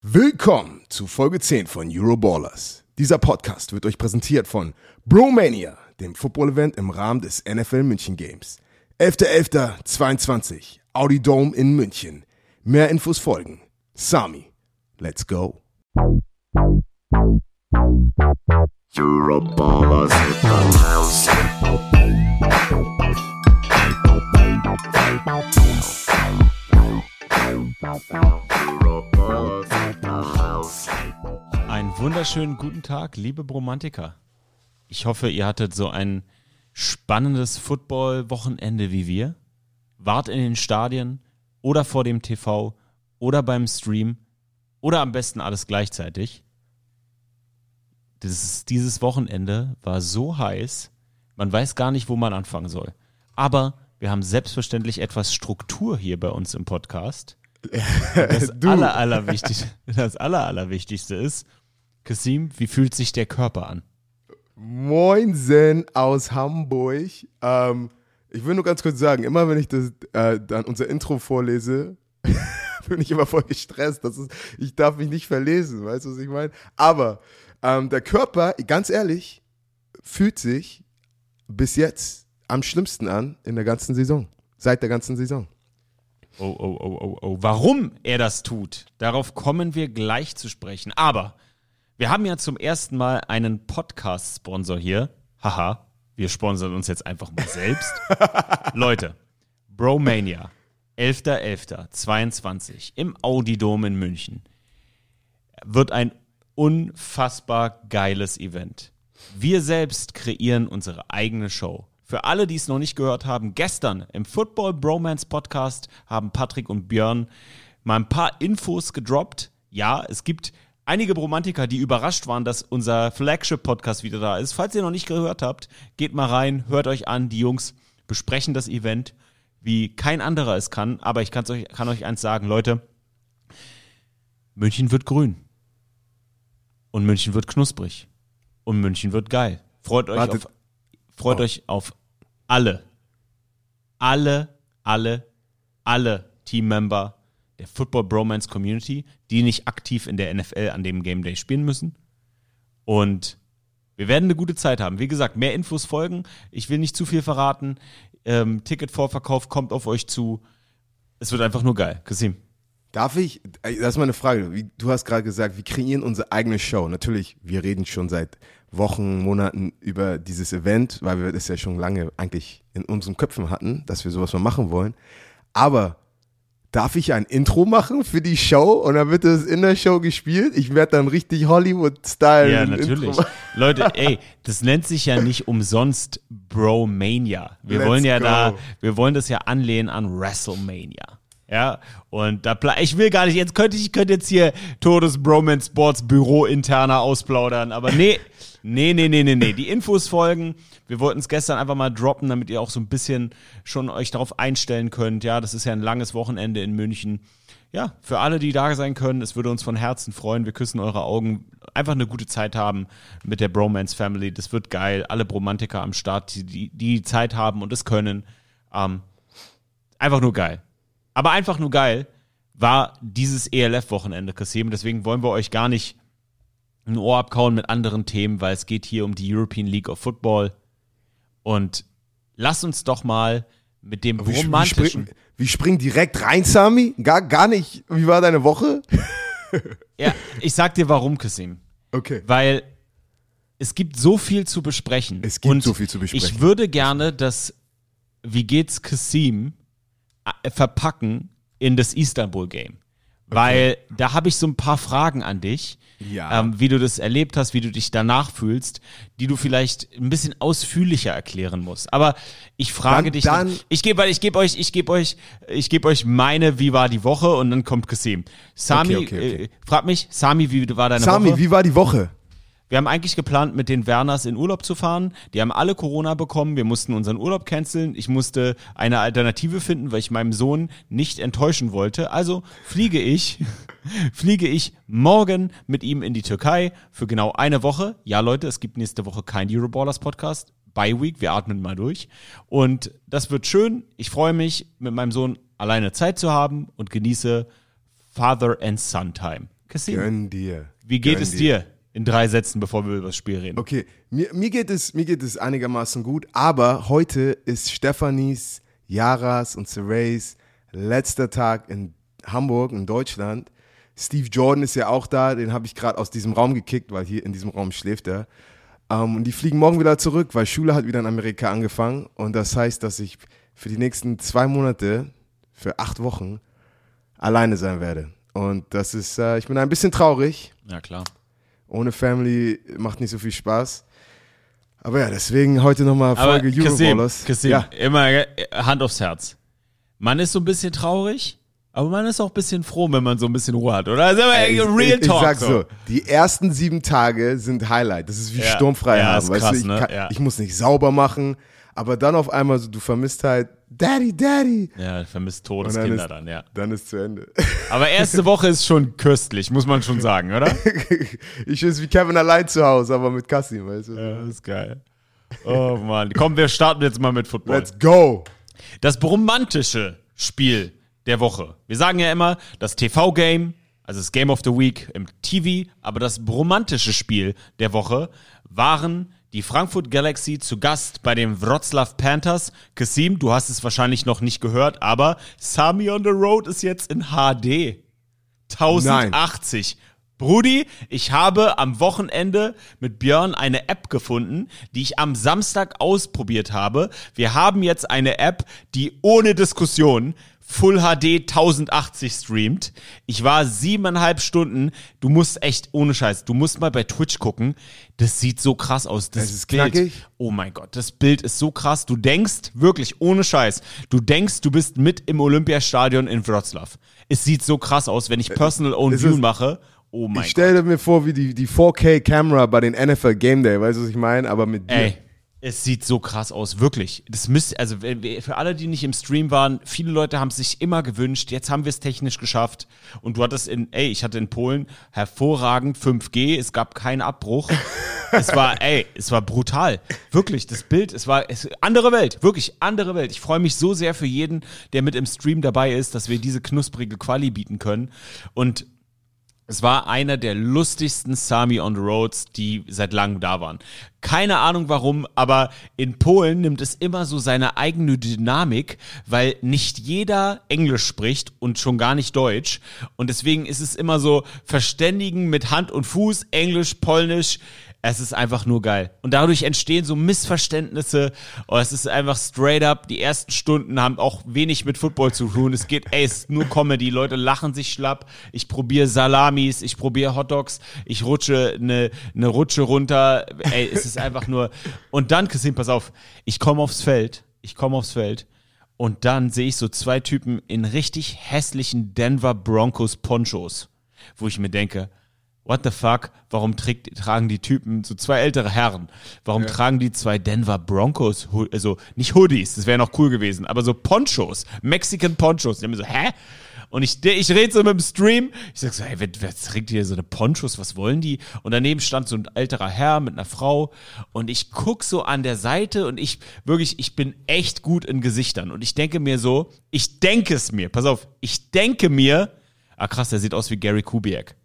Willkommen zu Folge 10 von Euroballers. Dieser Podcast wird euch präsentiert von Bromania, dem Football-Event im Rahmen des NFL München Games. 11.11.22, Audi Dome in München. Mehr Infos folgen. Sami, let's go. Euroballers in the house. Euroballers. Einen wunderschönen guten Tag, liebe Bromantiker. Ich hoffe, ihr hattet so ein spannendes Football-Wochenende wie wir. Wart in den Stadien oder vor dem TV oder beim Stream oder am besten alles gleichzeitig. Dieses, dieses Wochenende war so heiß, man weiß gar nicht, wo man anfangen soll. Aber wir haben selbstverständlich etwas Struktur hier bei uns im Podcast. Das, aller, allerwichtig, das aller, allerwichtigste ist, Kasim, wie fühlt sich der Körper an? Moinsen aus Hamburg. Ähm, ich will nur ganz kurz sagen, immer wenn ich das, äh, dann unser Intro vorlese, bin ich immer voll gestresst. Das ist, ich darf mich nicht verlesen, weißt du, was ich meine? Aber ähm, der Körper, ganz ehrlich, fühlt sich bis jetzt am schlimmsten an in der ganzen Saison. Seit der ganzen Saison. Oh, oh, oh, oh, oh. Warum er das tut, darauf kommen wir gleich zu sprechen. Aber wir haben ja zum ersten Mal einen Podcast-Sponsor hier. Haha, wir sponsern uns jetzt einfach mal selbst. Leute, Bromania, 11.11.22 im Audi-Dom in München. Wird ein unfassbar geiles Event. Wir selbst kreieren unsere eigene Show. Für alle, die es noch nicht gehört haben, gestern im Football Bromance Podcast haben Patrick und Björn mal ein paar Infos gedroppt. Ja, es gibt einige Bromantiker, die überrascht waren, dass unser Flagship-Podcast wieder da ist. Falls ihr noch nicht gehört habt, geht mal rein, hört euch an. Die Jungs besprechen das Event, wie kein anderer es kann. Aber ich euch, kann euch eins sagen, Leute. München wird grün. Und München wird knusprig. Und München wird geil. Freut euch Wartet. auf, freut Oh. euch auf alle, alle, alle, alle Teammember der Football Bromance Community, die nicht aktiv in der NFL an dem Game Day spielen müssen. Und wir werden eine gute Zeit haben. Wie gesagt, mehr Infos folgen. Ich will nicht zu viel verraten. Ähm, Ticketvorverkauf kommt auf euch zu. Es wird einfach nur geil. Kasim. Darf ich, äh, das ist meine Frage, du hast gerade gesagt, wir kreieren unsere eigene Show. Natürlich, wir reden schon seit Wochen, Monaten über dieses Event, weil wir das ja schon lange eigentlich in unseren Köpfen hatten, dass wir sowas mal machen wollen. Aber darf ich ein Intro machen für die Show und dann wird das in der Show gespielt? Ich werde dann richtig Hollywood-Style. Ja, natürlich. Leute, ey, das nennt sich ja nicht umsonst Bromania. Wir Let's wollen ja go. da, wir wollen das ja anlehnen an WrestleMania. Ja, und da, ich will gar nicht, jetzt könnte ich, könnte jetzt hier Todes Bromance Sports Büro interner ausplaudern, aber nee, nee, nee, nee, nee, nee. Die Infos folgen. Wir wollten es gestern einfach mal droppen, damit ihr auch so ein bisschen schon euch darauf einstellen könnt. Ja, das ist ja ein langes Wochenende in München. Ja, für alle, die da sein können, es würde uns von Herzen freuen. Wir küssen eure Augen. Einfach eine gute Zeit haben mit der Bromance Family. Das wird geil. Alle Bromantiker am Start, die, die, Zeit haben und es können. Ähm, einfach nur geil. Aber einfach nur geil war dieses ELF-Wochenende, Kasim. Deswegen wollen wir euch gar nicht ein Ohr abkauen mit anderen Themen, weil es geht hier um die European League of Football. Und lasst uns doch mal mit dem Wie, wie, romantischen. spring, wie spring direkt rein, Sami? Gar, gar nicht. Wie war deine Woche? Ja, ich sag dir warum, Kasim. Okay. Weil es gibt so viel zu besprechen. Es gibt Und so viel zu besprechen. Ich würde gerne das Wie geht's Kasim äh, verpacken in das Istanbul-Game. Weil da habe ich so ein paar Fragen an dich, Ja. ähm, wie du das erlebt hast, wie du dich danach fühlst, die du vielleicht ein bisschen ausführlicher erklären musst. Aber ich frage Dann- dich, dann- ich gebe, ich gebe euch, ich gebe euch, ich gebe euch meine, wie war die Woche und dann kommt Kasim. Sami, Okay, okay. Äh, frag mich, Sami, wie war deine Sami, Woche? wie war die Woche? Wir haben eigentlich geplant, mit den Werners in Urlaub zu fahren. Die haben alle Corona bekommen. Wir mussten unseren Urlaub canceln. Ich musste eine Alternative finden, weil ich meinem Sohn nicht enttäuschen wollte. Also fliege ich, fliege ich morgen mit ihm in die Türkei für genau eine Woche. Ja, Leute, es gibt nächste Woche kein Euroballers Podcast. Bye Week, wir atmen mal durch. Und das wird schön. Ich freue mich, mit meinem Sohn alleine Zeit zu haben und genieße Father and Son Time. Kassim, Gönn dir. wie geht Gönn es dir? In drei Sätzen, bevor wir über das Spiel reden. Okay, mir, mir, geht es, mir geht es einigermaßen gut, aber heute ist Stefanis, Yaras und Serays letzter Tag in Hamburg, in Deutschland. Steve Jordan ist ja auch da, den habe ich gerade aus diesem Raum gekickt, weil hier in diesem Raum schläft er. Ähm, und die fliegen morgen wieder zurück, weil Schule hat wieder in Amerika angefangen. Und das heißt, dass ich für die nächsten zwei Monate, für acht Wochen, alleine sein werde. Und das ist, äh, ich bin ein bisschen traurig. Ja, klar. Ohne Family macht nicht so viel Spaß. Aber ja, deswegen heute nochmal Folge Euroballers. Kassim, Ja, immer äh, Hand aufs Herz. Man ist so ein bisschen traurig, aber man ist auch ein bisschen froh, wenn man so ein bisschen Ruhe hat, oder? Also, ich, äh, Real ich, Talk. ich sag so, die ersten sieben Tage sind Highlight. Das ist wie Ja. sturmfrei Ja, haben. ist weißt krass, du, ich, ne? kann, Ja. ich muss nicht sauber machen, aber dann auf einmal so, du vermisst halt Daddy, Daddy. Ja, vermisst Todeskinder ist, dann, ja. Dann ist zu Ende. Aber erste Woche ist schon köstlich, muss man schon sagen, oder? ich ist wie Kevin allein zu Hause, aber mit Kassim, weißt du. Ja, das ist geil. Oh Mann. Komm, wir starten jetzt mal mit Football. Let's go. Das romantische Spiel der Woche. Wir sagen ja immer, das TV-Game, also das Game of the Week im TV, aber das romantische Spiel der Woche waren die Frankfurt Galaxy zu Gast bei den Wroclaw Panthers. Kasim, du hast es wahrscheinlich noch nicht gehört, aber Sami on the Road ist jetzt in HD. 1080. Brudi, ich habe am Wochenende mit Björn eine App gefunden, die ich am Samstag ausprobiert habe. Wir haben jetzt eine App, die ohne Diskussion Full HD 1080 streamt. Ich war siebeneinhalb Stunden. Du musst echt, ohne Scheiß, du musst mal bei Twitch gucken. Das sieht so krass aus. Das Es ist Bild. knackig. Oh mein Gott, das Bild ist so krass. Du denkst, wirklich, ohne Scheiß, du denkst, du bist mit im Olympiastadion in Wroclaw. Es sieht so krass aus, wenn ich Personal Own View mache. Oh mein Ich Gott. stelle mir vor, wie die, die 4K-Kamera bei den NFL Game Day, weißt du, was ich meine? Aber mit dir. Ey, es sieht so krass aus, wirklich. Das müsste, also für alle, die nicht im Stream waren, viele Leute haben es sich immer gewünscht. Jetzt haben wir es technisch geschafft. Und du hattest in, ey, ich hatte in Polen hervorragend 5G. Es gab keinen Abbruch. es war, ey, es war brutal. Wirklich, das Bild, es war es, andere Welt, wirklich andere Welt. Ich freue mich so sehr für jeden, der mit im Stream dabei ist, dass wir diese knusprige Quali bieten können. Und es war einer der lustigsten Sami on the Roads, die seit langem da waren. Keine Ahnung warum, aber in Polen nimmt es immer so seine eigene Dynamik, weil nicht jeder Englisch spricht und schon gar nicht Deutsch. Und deswegen ist es immer so Verständigen mit Hand und Fuß, Englisch, Polnisch. Es ist einfach nur geil. Und dadurch entstehen so Missverständnisse. Oh, es ist einfach straight up. Die ersten Stunden haben auch wenig mit Football zu tun. Es geht, ey, es ist nur Comedy. Leute lachen sich schlapp. Ich probiere Salamis, ich probiere Hotdogs, ich rutsche eine ne Rutsche runter. Ey, es ist einfach nur. Und dann, Christine, pass auf, ich komme aufs Feld. Ich komme aufs Feld. Und dann sehe ich so zwei Typen in richtig hässlichen Denver Broncos Ponchos, wo ich mir denke, what the fuck, warum trägt, tragen die Typen, so zwei ältere Herren, warum tragen die zwei Denver Broncos, also nicht Hoodies, das wäre noch cool gewesen, aber so Ponchos, Mexican Ponchos. Die haben mir so, hä? Und ich, ich rede so mit dem Stream, ich sag so, hey, wer, wer trägt hier so eine Ponchos, was wollen die? Und daneben stand so ein älterer Herr mit einer Frau und ich guck so an der Seite und ich, wirklich, ich bin echt gut in Gesichtern und ich denke mir so, ich denke es mir, pass auf, ich denke mir, ah krass, der sieht aus wie Gary Kubiak.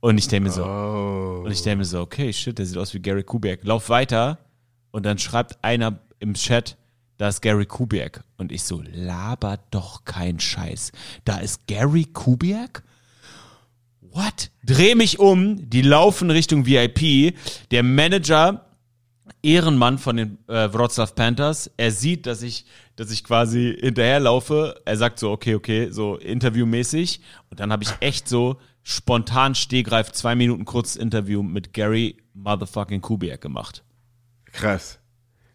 Und ich denke mir so, Oh. und ich denke mir so, okay, shit, der sieht aus wie Gary Kubiak. Lauf weiter und dann schreibt einer im Chat, da ist Gary Kubiak. Und ich so, laber doch kein Scheiß. Da ist Gary Kubiak? What? Dreh mich um, die laufen Richtung VIP. Der Manager, Ehrenmann von den äh, Wroclaw Panthers, er sieht, dass ich, dass ich quasi hinterherlaufe. Er sagt so, okay, okay, so interviewmäßig. Und dann habe ich echt so spontan stehgreif zwei Minuten kurzes Interview mit Gary Motherfucking Kubiak gemacht. Krass.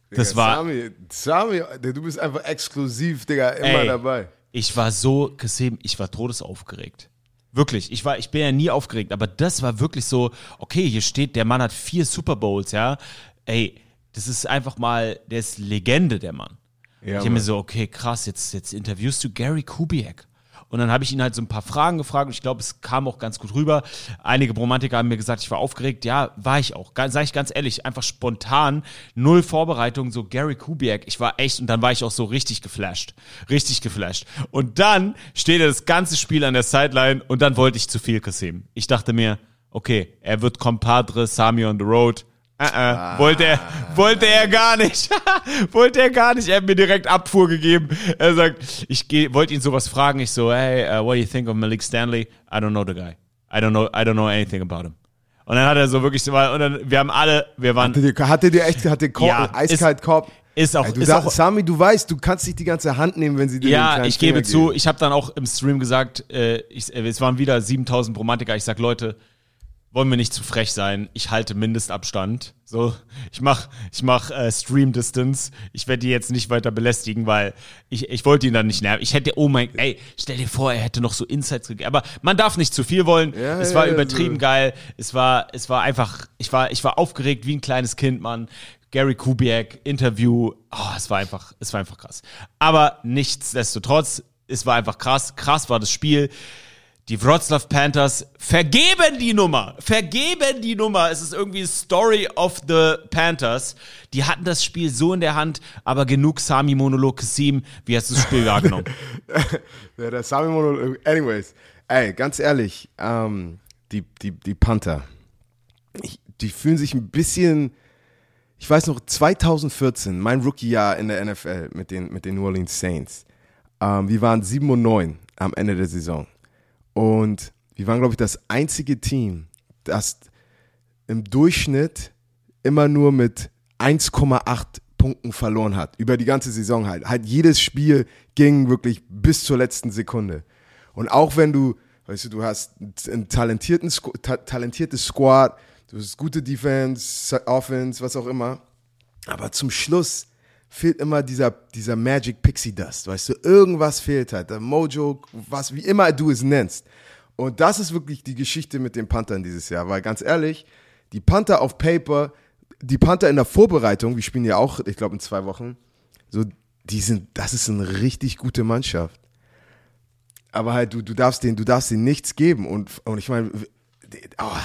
Das Digga, war- Sami, Sami, du bist einfach exklusiv, Digga, immer Ey. dabei. Ich war so, Kassim, ich war todesaufgeregt. Wirklich, ich war, ich bin ja nie aufgeregt, aber das war wirklich so, okay, hier steht, der Mann hat vier Super Bowls, ja. Ey, das ist einfach mal, der ist Legende, der Mann. Ja, ich hab mir so, okay, krass, jetzt, jetzt interviewst du Gary Kubiak. Und dann habe ich ihn halt so ein paar Fragen gefragt und ich glaube, es kam auch ganz gut rüber. Einige Bromantiker haben mir gesagt, ich war aufgeregt. Ja, war ich auch. Sag ich ganz ehrlich, einfach spontan, null Vorbereitung, so Gary Kubiak. Ich war echt, und dann war ich auch so richtig geflasht. Richtig geflasht. Und dann steht er das ganze Spiel an der Sideline und dann wollte ich zu viel Kasim. Ich dachte mir, okay, er wird Compadre, Sami on the road. Uh -uh. Wollte er, wollte er gar nicht. wollte er gar nicht. Er hat mir direkt Abfuhr gegeben. Er sagt, ich wollte ihn sowas fragen. Ich so, hey, uh, what do you think of Malik Stanley? I don't know the guy. I don't know, I don't know anything about him. Und dann hat er so wirklich so, und dann, wir haben alle, wir waren. Hatte dir, hatte dir echt, hatte Korb, Ja, eiskalt Korb. Ist auch, Ey, du ist sag, auch Sami, du weißt, du kannst nicht die ganze Hand nehmen, wenn sie dir Ja, ich gebe Finger zu, geben. ich habe dann auch im Stream gesagt, äh, ich, es waren wieder 7000 Bromantiker. Ich sag, Leute, wollen wir nicht zu frech sein. Ich halte Mindestabstand. So, ich mach, ich mach äh, Stream Distance. Ich werde die jetzt nicht weiter belästigen, weil ich, ich wollte ihn dann nicht nerven. Ich hätte, oh mein, ey, stell dir vor, er hätte noch so Insights gegeben. Aber man darf nicht zu viel wollen. Ja, es ja, war ja, übertrieben so. geil. Es war, es war einfach, ich war, ich war aufgeregt wie ein kleines Kind, Mann. Gary Kubiak, Interview, oh, es war einfach, es war einfach krass. Aber nichtsdestotrotz, es war einfach krass. Krass war das Spiel. Die Wroclaw Panthers vergeben die Nummer. Vergeben die Nummer. Es ist irgendwie Story of the Panthers. Die hatten das Spiel so in der Hand, aber genug Sami Monolog Kasim. Wie hast du das Spiel wahrgenommen? Ja, der Sami Monolog. Anyways, ey, ganz ehrlich, ähm, die, die, die Panther, ich, die fühlen sich ein bisschen, ich weiß noch, 2014, mein Rookie-Jahr in der NFL mit den, mit den New Orleans Saints. Ähm, wir waren 7 und 9 am Ende der Saison. Und wir waren, glaube ich, das einzige Team, das im Durchschnitt immer nur mit 1,8 Punkten verloren hat. Über die ganze Saison halt. Halt jedes Spiel ging wirklich bis zur letzten Sekunde. Und auch wenn du, weißt du, du hast einen talentierten, ta talentiertes Squad, du hast gute Defense, Offense, was auch immer. Aber zum Schluss fehlt immer dieser, dieser Magic Pixie Dust, weißt du, irgendwas fehlt halt, der Mojo, was, wie immer du es nennst. Und das ist wirklich die Geschichte mit den Panthern dieses Jahr, weil ganz ehrlich, die Panther auf Paper, die Panther in der Vorbereitung, wir spielen ja auch, ich glaube in zwei Wochen, so, die sind, das ist eine richtig gute Mannschaft. Aber halt, du, du darfst denen, du darfst denen nichts geben. Und, und ich meine, oh,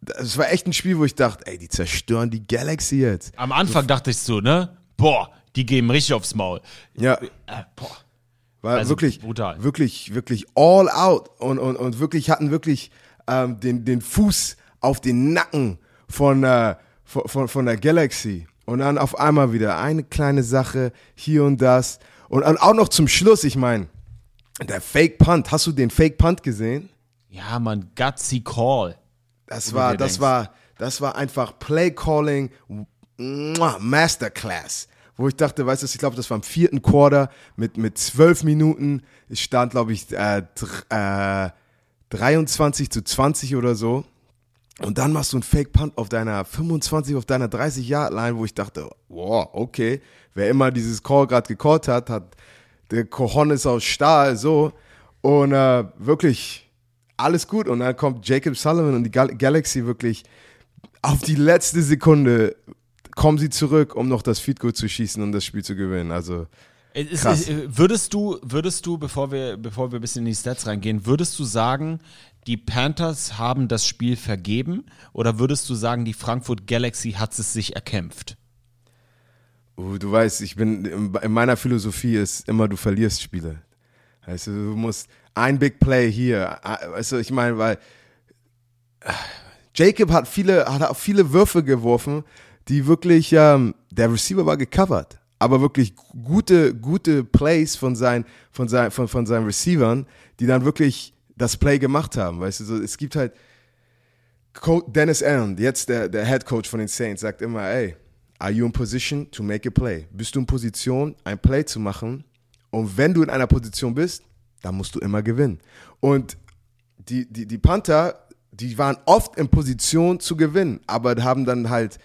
das war echt ein Spiel, wo ich dachte, ey, die zerstören die Galaxy jetzt. Am Anfang dachte ich so, ne? Boah, die geben richtig aufs Maul. Ja. Äh, boah. War Also wirklich, brutal. wirklich, wirklich all out und, und, und wirklich hatten wirklich ähm, den, den Fuß auf den Nacken von, äh, von, von, von der Galaxy. Und dann auf einmal wieder eine kleine Sache, hier und das. Und, und auch noch zum Schluss, ich meine, der Fake Punt, hast du den Fake Punt gesehen? Ja, man, gutsy Call. Das war, das denkst. war, das war einfach Play Calling Masterclass. Wo ich dachte, weißt du, ich glaube, das war im vierten Quarter mit, mit zwölf Minuten. Es stand, glaube ich, äh, äh, 23 zu 20 oder so. Und dann machst du einen Fake Punt auf deiner 25, auf deiner 30 Yard Line, wo ich dachte, wow, okay. Wer immer dieses Call gerade gecallt hat, hat der Cojones aus Stahl, so. Und äh, wirklich alles gut. Und dann kommt Jacob Sullivan und die Gal Galaxy wirklich auf die letzte Sekunde kommen sie zurück, um noch das Feed Goal zu schießen und das Spiel zu gewinnen. Also ist- Krass. äh, Würdest du, würdest du, bevor wir, bevor wir ein bisschen in die Stats reingehen, würdest du sagen, die Panthers haben das Spiel vergeben oder würdest du sagen, die Frankfurt Galaxy hat es sich erkämpft? Uh, du weißt, ich bin in in meiner Philosophie ist immer, du verlierst Spiele. Weißt du, musst ein Big Play hier. du, ich meine, weil äh, Jacob hat viele, hat auch viele Würfe geworfen, die wirklich, ähm, der Receiver war gecovert, aber wirklich gute, gute Plays von seinen, von seinen, von, von seinen Receivern, die dann wirklich das Play gemacht haben. Weißt du, so, es gibt halt Co Dennis Allen, jetzt der, der Head Coach von den Saints, sagt immer, ey, are you in position to make a play? Bist du in Position, ein Play zu machen? Und wenn du in einer Position bist, dann musst du immer gewinnen. Und die, die, die Panther, die waren oft in Position zu gewinnen, aber haben dann halt,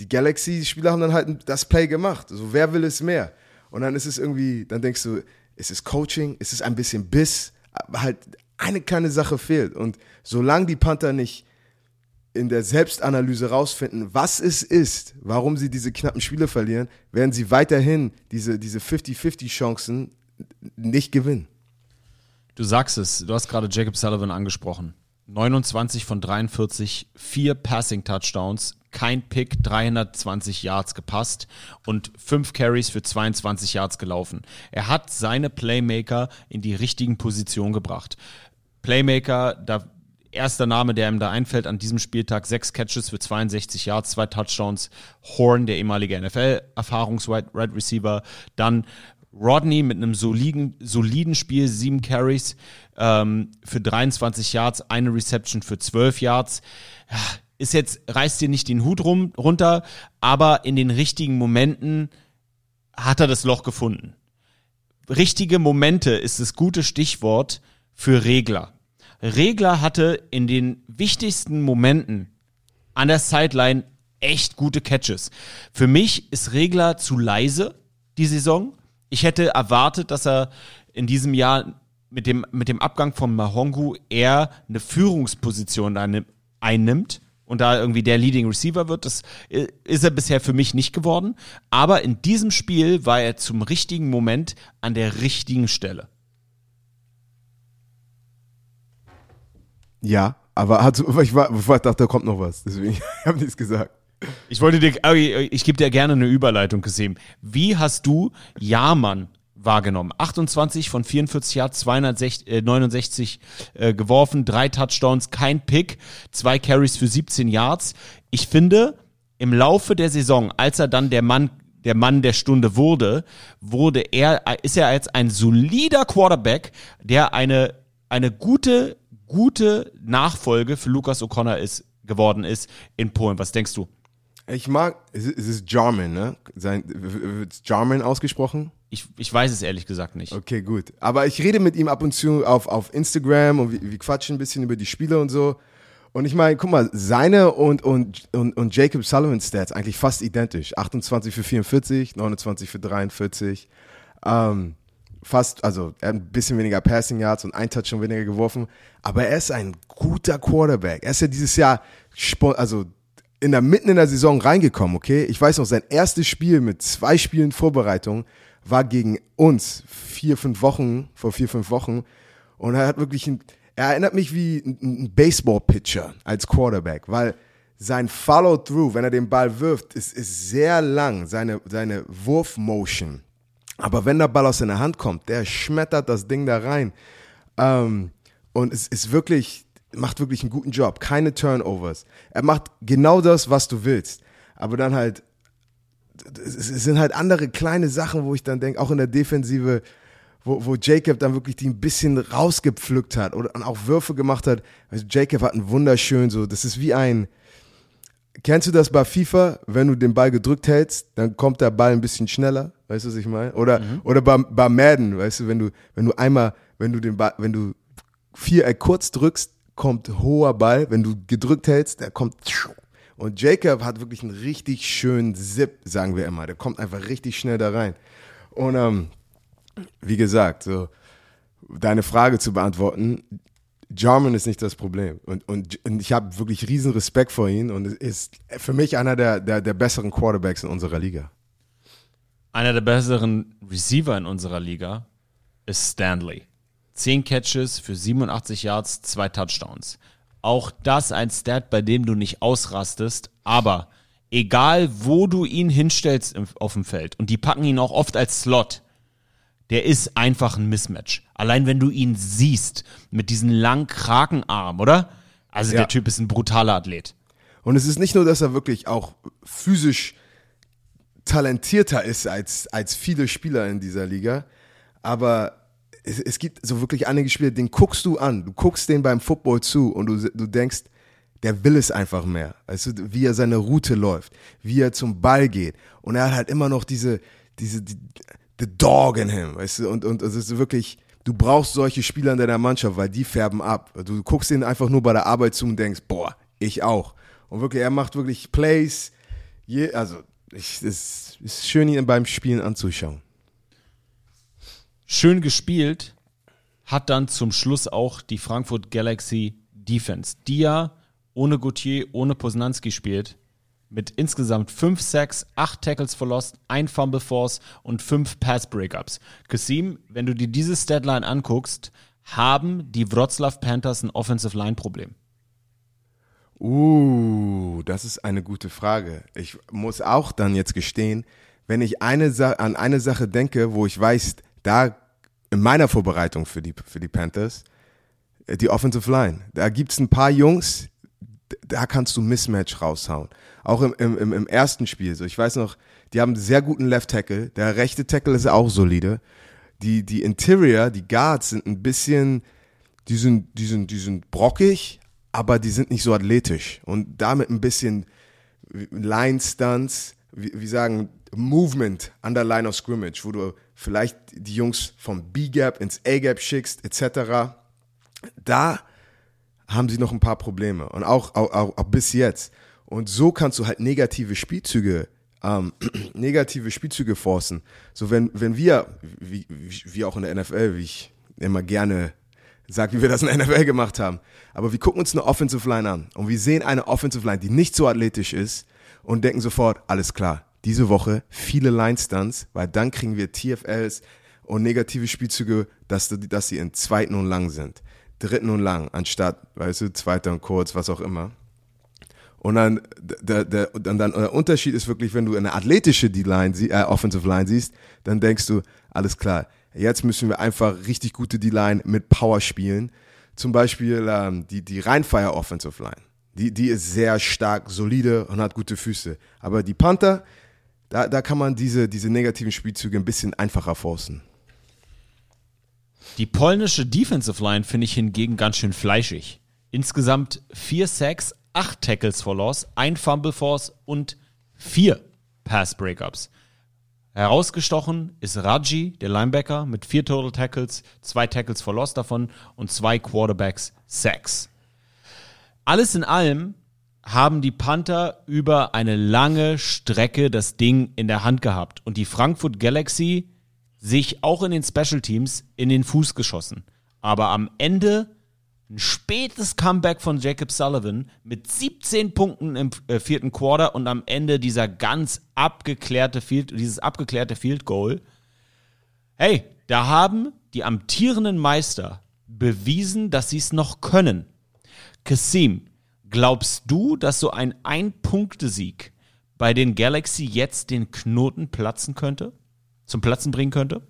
die Galaxy-Spieler haben dann halt das Play gemacht. Also wer will es mehr? Und dann ist es irgendwie, dann denkst du, ist es Coaching? Ist es ein bisschen Biss? Aber halt eine kleine Sache fehlt. Und solange die Panther nicht in der Selbstanalyse rausfinden, was es ist, warum sie diese knappen Spiele verlieren, werden sie weiterhin diese, diese 50-50 Chancen nicht gewinnen. Du sagst es, du hast gerade Jacob Sullivan angesprochen. 29 von 43, vier Passing Touchdowns, kein Pick, 320 Yards gepasst und fünf Carries für 22 Yards gelaufen. Er hat seine Playmaker in die richtigen Positionen gebracht. Playmaker, da erster Name, der ihm da einfällt an diesem Spieltag, sechs Catches für 62 Yards, zwei Touchdowns. Horn, der ehemalige NFL-Erfahrungs-Wide Receiver. Dann Rodney mit einem soliden, soliden Spiel, sieben Carries ähm, für 23 Yards, eine Reception für 12 Yards. Ja, Ist jetzt, reißt dir nicht den Hut rum, runter, aber in den richtigen Momenten hat er das Loch gefunden. Richtige Momente ist das gute Stichwort für Regler. Regler hatte in den wichtigsten Momenten an der Sideline echt gute Catches. Für mich ist Regler zu leise die Saison. Ich hätte erwartet, dass er in diesem Jahr mit dem, mit dem Abgang von Mahongu eher eine Führungsposition einnim- einnimmt und da irgendwie der Leading Receiver wird. Das äh, ist er bisher für mich nicht geworden. Aber in diesem Spiel war er zum richtigen Moment an der richtigen Stelle. Ja, aber hat, ich, war, ich dachte, da kommt noch was. Deswegen habe ich nichts gesagt. Ich wollte dir, ich gebe dir gerne eine Überleitung gesehen. Wie hast du Jahrmann wahrgenommen? 28 von 44 Yards, 269 äh, geworfen, drei Touchdowns, kein Pick, zwei Carries für 17 Yards. Ich finde, im Laufe der Saison, als er dann der Mann der Mann der Stunde wurde, wurde er, ist er als ein solider Quarterback, der eine, eine gute, gute Nachfolge für Lucas O'Connor ist, geworden ist in Polen. Was denkst du? Ich mag, es ist, es ist Jarman, ne? Sein, wird Jarman ausgesprochen? Ich, ich weiß es ehrlich gesagt nicht. Okay, gut. Aber ich rede mit ihm ab und zu auf, auf Instagram und wir, wir quatschen ein bisschen über die Spiele und so. Und ich meine, guck mal, seine und, und, und, und Jacob Sullivan Stats eigentlich fast identisch. 28 für 44, 29 für 43. Ähm, fast, also er hat ein bisschen weniger Passing Yards und ein Touch schon weniger geworfen. Aber er ist ein guter Quarterback. Er ist ja dieses Jahr, also in der mitten in der Saison reingekommen, okay? Ich weiß noch, sein erstes Spiel mit zwei Spielen Vorbereitung war gegen uns vier, fünf Wochen, vor vier, fünf Wochen. Und er hat wirklich ein, er erinnert mich wie ein, Baseball-Pitcher als Quarterback, weil sein Follow-through, wenn er den Ball wirft, ist, ist sehr lang, seine, seine Wurfmotion. Aber wenn der Ball aus seiner Hand kommt, der schmettert das Ding da rein. Ähm, und es ist wirklich, macht wirklich einen guten Job. Keine Turnovers. Er macht genau das, was du willst. Aber dann halt, es sind halt andere kleine Sachen, wo ich dann denke, auch in der Defensive, wo, wo Jacob dann wirklich die ein bisschen rausgepflückt hat oder auch Würfe gemacht hat. Also Jacob hat einen wunderschön so, das ist wie ein, kennst du das bei FIFA, wenn du den Ball gedrückt hältst, dann kommt der Ball ein bisschen schneller, weißt du, was ich meine? Oder, oder bei, bei Madden, weißt du, wenn du, wenn du einmal, wenn du den Ball, wenn du Viereck kurz drückst, kommt hoher Ball, wenn du gedrückt hältst, der kommt und Jacob hat wirklich einen richtig schönen Zip, sagen wir immer. Der kommt einfach richtig schnell da rein. Und ähm, wie gesagt, so deine Frage zu beantworten, Jarman ist nicht das Problem. Und, und, und ich habe wirklich riesen Respekt vor ihm und ist für mich einer der, der, der besseren Quarterbacks in unserer Liga. Einer der besseren Receiver in unserer Liga ist Stanley. Zehn Catches für 87 Yards, zwei Touchdowns. Auch das ein Stat, bei dem du nicht ausrastest, aber egal wo du ihn hinstellst im, auf dem Feld, und die packen ihn auch oft als Slot, der ist einfach ein Mismatch. Allein wenn du ihn siehst, mit diesen langen Krakenarm, oder? Also Ja. der Typ ist ein brutaler Athlet. Und es ist nicht nur, dass er wirklich auch physisch talentierter ist als, als viele Spieler in dieser Liga, aber es, es gibt so wirklich einige Spieler, den guckst du an, du guckst den beim Football zu und du, du denkst, der will es einfach mehr. Weißt du, wie er seine Route läuft, wie er zum Ball geht. Und er hat halt immer noch diese, diese, die, the dog in him, weißt du, und, und es ist wirklich, du brauchst solche Spieler in deiner Mannschaft, weil die färben ab. Du guckst ihnen einfach nur bei der Arbeit zu und denkst, boah, ich auch. Und wirklich, er macht wirklich Plays, je, also, ich, es ist schön, ihn beim Spielen anzuschauen. Schön gespielt hat dann zum Schluss auch die Frankfurt Galaxy Defense, die ja ohne Gauthier, ohne Posnanski spielt, mit insgesamt 5 Sacks, 8 Tackles for Lost, 1 Fumble Force und 5 Pass Breakups. Kasim, wenn du dir diese Statline anguckst, haben die Wroclaw Panthers ein Offensive Line Problem? Uh, das ist eine gute Frage. Ich muss auch dann jetzt gestehen, wenn ich eine Sa an eine Sache denke, wo ich weiß, da in meiner Vorbereitung für die, für die Panthers, äh, die Offensive Line, da gibt's ein paar Jungs, da kannst du Mismatch raushauen. Auch im, im, im- ersten Spiel. So, ich weiß noch, die haben einen sehr guten Left Tackle. Der rechte Tackle ist auch solide. Die, die Interior, die Guards sind ein bisschen, die sind, die sind, die sind brockig, aber die sind nicht so athletisch. Und damit ein bisschen Line Stunts, wie, wie sagen, Movement an der Line of Scrimmage, wo du vielleicht die Jungs vom B-Gap ins A-Gap schickst, etc. Da haben sie noch ein paar Probleme. Und auch, auch, auch, auch bis jetzt. Und so kannst du halt negative Spielzüge, ähm, negative Spielzüge forcen. So wenn, wenn wir, wie, wie, auch in der NFL, wie ich immer gerne sage, wie wir das in der NFL gemacht haben. Aber wir gucken uns eine Offensive Line an und wir sehen eine Offensive Line, die nicht so athletisch ist und denken sofort, alles klar, diese Woche viele Line Stunts, weil dann kriegen wir TFLs und negative Spielzüge, dass, dass sie in zweiten und lang sind. Dritten und lang, anstatt, weißt du, zweiter und kurz, was auch immer. Und dann der, der, dann, dann der Unterschied ist wirklich, wenn du eine athletische D-Line, äh, Offensive Line siehst, dann denkst du, alles klar, jetzt müssen wir einfach richtig gute D-Line mit Power spielen. Zum Beispiel ähm, die, die Rheinfire Offensive Line. Die, die ist sehr stark, solide und hat gute Füße. Aber die Panther, da, da kann man diese, diese negativen Spielzüge ein bisschen einfacher forcen. Die polnische Defensive Line finde ich hingegen ganz schön fleischig. Insgesamt vier Sacks, acht Tackles for Loss, ein Fumble Force und vier Pass Breakups. Herausgestochen ist Raji, der Linebacker, mit vier Total Tackles, zwei Tackles for Loss davon und zwei Quarterbacks Sacks. Alles in allem haben die Panther über eine lange Strecke das Ding in der Hand gehabt und die Frankfurt Galaxy sich auch in den Special Teams in den Fuß geschossen. Aber am Ende ein spätes Comeback von Jacob Sullivan mit 17 Punkten im äh, vierten Quarter und am Ende dieser ganz abgeklärte Field, dieses abgeklärte Field Goal. Hey, da haben die amtierenden Meister bewiesen, dass sie es noch können. Kasim, glaubst du, dass so ein Ein-Punkte-Sieg bei den Galaxy jetzt den Knoten platzen könnte? Zum Platzen bringen könnte?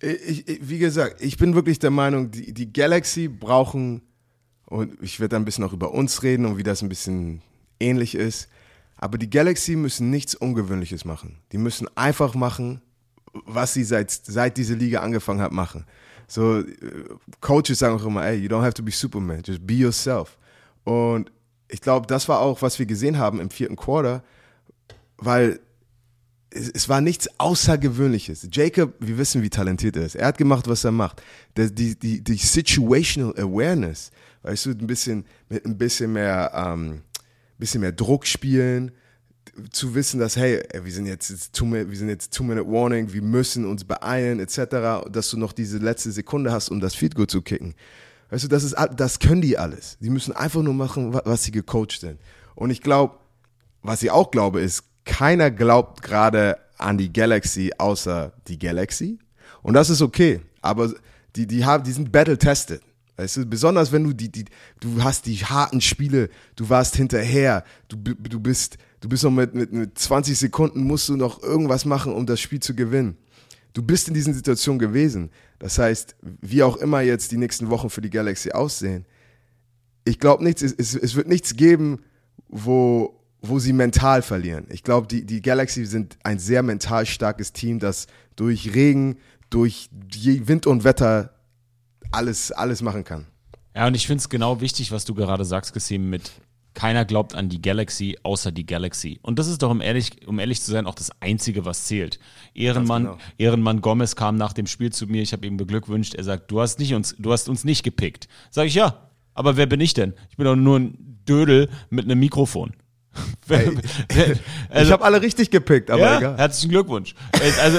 Ich, ich, wie gesagt, ich bin wirklich der Meinung, die, die Galaxy brauchen, und ich werde ein bisschen auch über uns reden und wie das ein bisschen ähnlich ist, aber die Galaxy müssen nichts Ungewöhnliches machen. Die müssen einfach machen, was sie seit, seit diese Liga angefangen hat, machen. So, äh, Coaches sagen auch immer, ey, you don't have to be Superman, just be yourself. Und ich glaube, das war auch, was wir gesehen haben im vierten Quarter, weil es, es war nichts Außergewöhnliches. Jacob, wir wissen, wie talentiert er ist. Er hat gemacht, was er macht. Der, die, die, die Situational Awareness, weißt du, ein bisschen, mit ein bisschen mehr, ähm, bisschen mehr Druck spielen, zu wissen, dass, hey, ey, wir sind jetzt, it's two, minute, jetzt Two-Minute Warning, wir müssen uns beeilen, etc., dass du noch diese letzte Sekunde hast, um das Feed Goal zu kicken. Weißt du, das, ist, das können die alles. Die müssen einfach nur machen, wa- was sie gecoacht sind. Und ich glaube, was ich auch glaube, ist, keiner glaubt gerade an die Galaxy außer die Galaxy. Und das ist okay. Aber die, die, haben, die sind battle-tested. Weißt du, besonders wenn du die, die, du hast die harten Spiele, du warst hinterher, du, du bist, du bist noch mit, mit, mit 20 Sekunden musst du noch irgendwas machen, um das Spiel zu gewinnen. Du bist in diesen Situationen gewesen. Das heißt, wie auch immer jetzt die nächsten Wochen für die Galaxy aussehen, ich glaube nichts, es, es, wird nichts geben, wo, wo sie mental verlieren. Ich glaube, die, die Galaxy sind ein sehr mental starkes Team, das durch Regen, durch Wind und Wetter alles, alles machen kann. Ja, und ich finde es genau wichtig, was du gerade sagst, Kasim, mit keiner glaubt an die Galaxy außer die Galaxy. Und das ist doch, um ehrlich, um ehrlich zu sein, auch das Einzige, was zählt. Ehrenmann, genau. Ehrenmann Gomez kam nach dem Spiel zu mir, ich habe ihm beglückwünscht, er sagt, du hast, nicht uns, du hast uns nicht gepickt. Sag ich, ja, aber wer bin ich denn? Ich bin doch nur ein Dödel mit einem Mikrofon. Wer- ich also- habe alle richtig gepickt, aber ja, egal. herzlichen Glückwunsch. Also,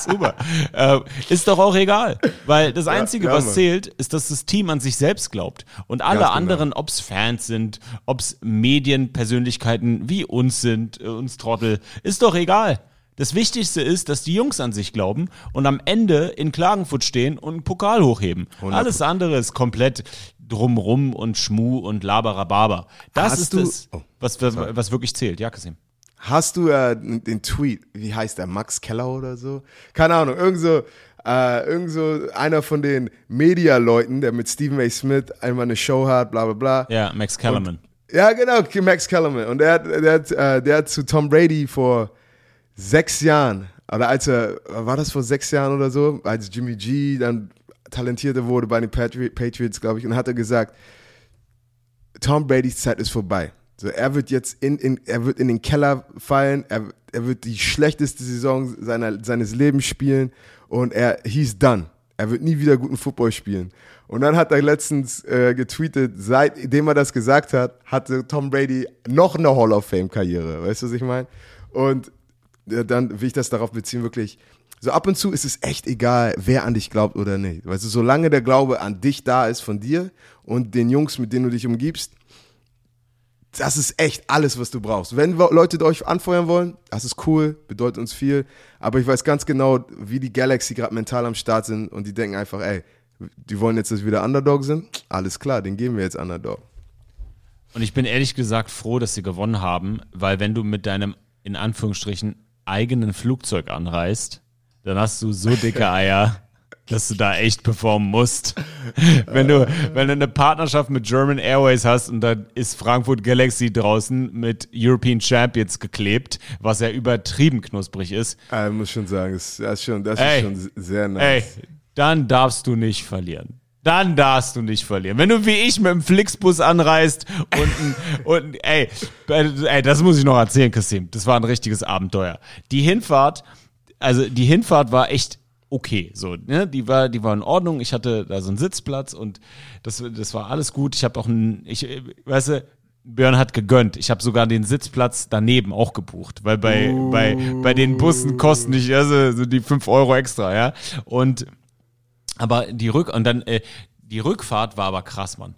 super. Äh, ist doch auch egal. Weil das Einzige, ja, was zählt, ist, dass das Team an sich selbst glaubt. Und alle genau. anderen, ob es Fans sind, ob es Medienpersönlichkeiten wie uns sind, äh, uns Trottel, ist doch egal. Das Wichtigste ist, dass die Jungs an sich glauben und am Ende in Klagenfurt stehen und einen Pokal hochheben. Alles andere ist komplett drumrum und Schmu und Laberababa. Das Hast ist das, Oh, was, was, was wirklich zählt. Ja, Kasim. Hast du äh, den Tweet, wie heißt der, Max Keller oder so? Keine Ahnung, irgend so, äh, irgend so einer von den Media-Leuten, der mit Stephen A. Smith einmal eine Show hat, bla bla bla. Ja, Max Kellerman. Ja, genau, Max Kellerman. Und der, hat- der, hat, äh, der hat zu Tom Brady vor sechs Jahren, oder als er, war das vor sechs Jahren oder so, als Jimmy G dann talentierter wurde bei den Patri Patriots, glaube ich, und hat er gesagt, Tom Bradys Zeit ist vorbei. So, er wird jetzt in, in, er wird in den Keller fallen, er, er wird die schlechteste Saison seiner, seines Lebens spielen und er, he's done. Er wird nie wieder guten Football spielen. Und dann hat er letztens äh, getweetet, seitdem er das gesagt hat, hatte Tom Brady noch eine Hall of Fame Karriere. Weißt du, was ich meine? Und äh, dann will ich das darauf beziehen, wirklich. So ab und zu ist es echt egal, wer an dich glaubt oder nicht. Weißt du, solange der Glaube an dich da ist von dir und den Jungs, mit denen du dich umgibst, das ist echt alles, was du brauchst. Wenn Leute euch anfeuern wollen, das ist cool, bedeutet uns viel. Aber ich weiß ganz genau, wie die Galaxy gerade mental am Start sind und die denken einfach, ey, die wollen jetzt, dass wir wieder Underdog sind. Alles klar, den geben wir jetzt Underdog. Und ich bin ehrlich gesagt froh, dass sie gewonnen haben, weil wenn du mit deinem, in Anführungsstrichen, eigenen Flugzeug anreist, dann hast du so dicke Eier, dass du da echt performen musst. Wenn du, wenn du eine Partnerschaft mit German Airways hast und da ist Frankfurt Galaxy draußen mit European Champions geklebt, was ja übertrieben knusprig ist, Äh, muss schon sagen, das, ist schon, das Ey. ist schon sehr ey, nice. dann darfst du nicht verlieren. Dann darfst du nicht verlieren. Wenn du wie ich mit dem Flixbus anreist und, und ey, ey, das muss ich noch erzählen, Kassim. Das war ein richtiges Abenteuer. Die Hinfahrt, also die Hinfahrt war echt okay, so, ne? Die war, die war in Ordnung. Ich hatte da so einen Sitzplatz und das, das war alles gut. Ich habe auch einen, ich, weißt du, Björn hat gegönnt. Ich habe sogar den Sitzplatz daneben auch gebucht, weil bei, bei, bei den Bussen kosten nicht also, so die 5 Euro extra, ja. Und aber die Rück und dann äh, die Rückfahrt war aber krass, Mann.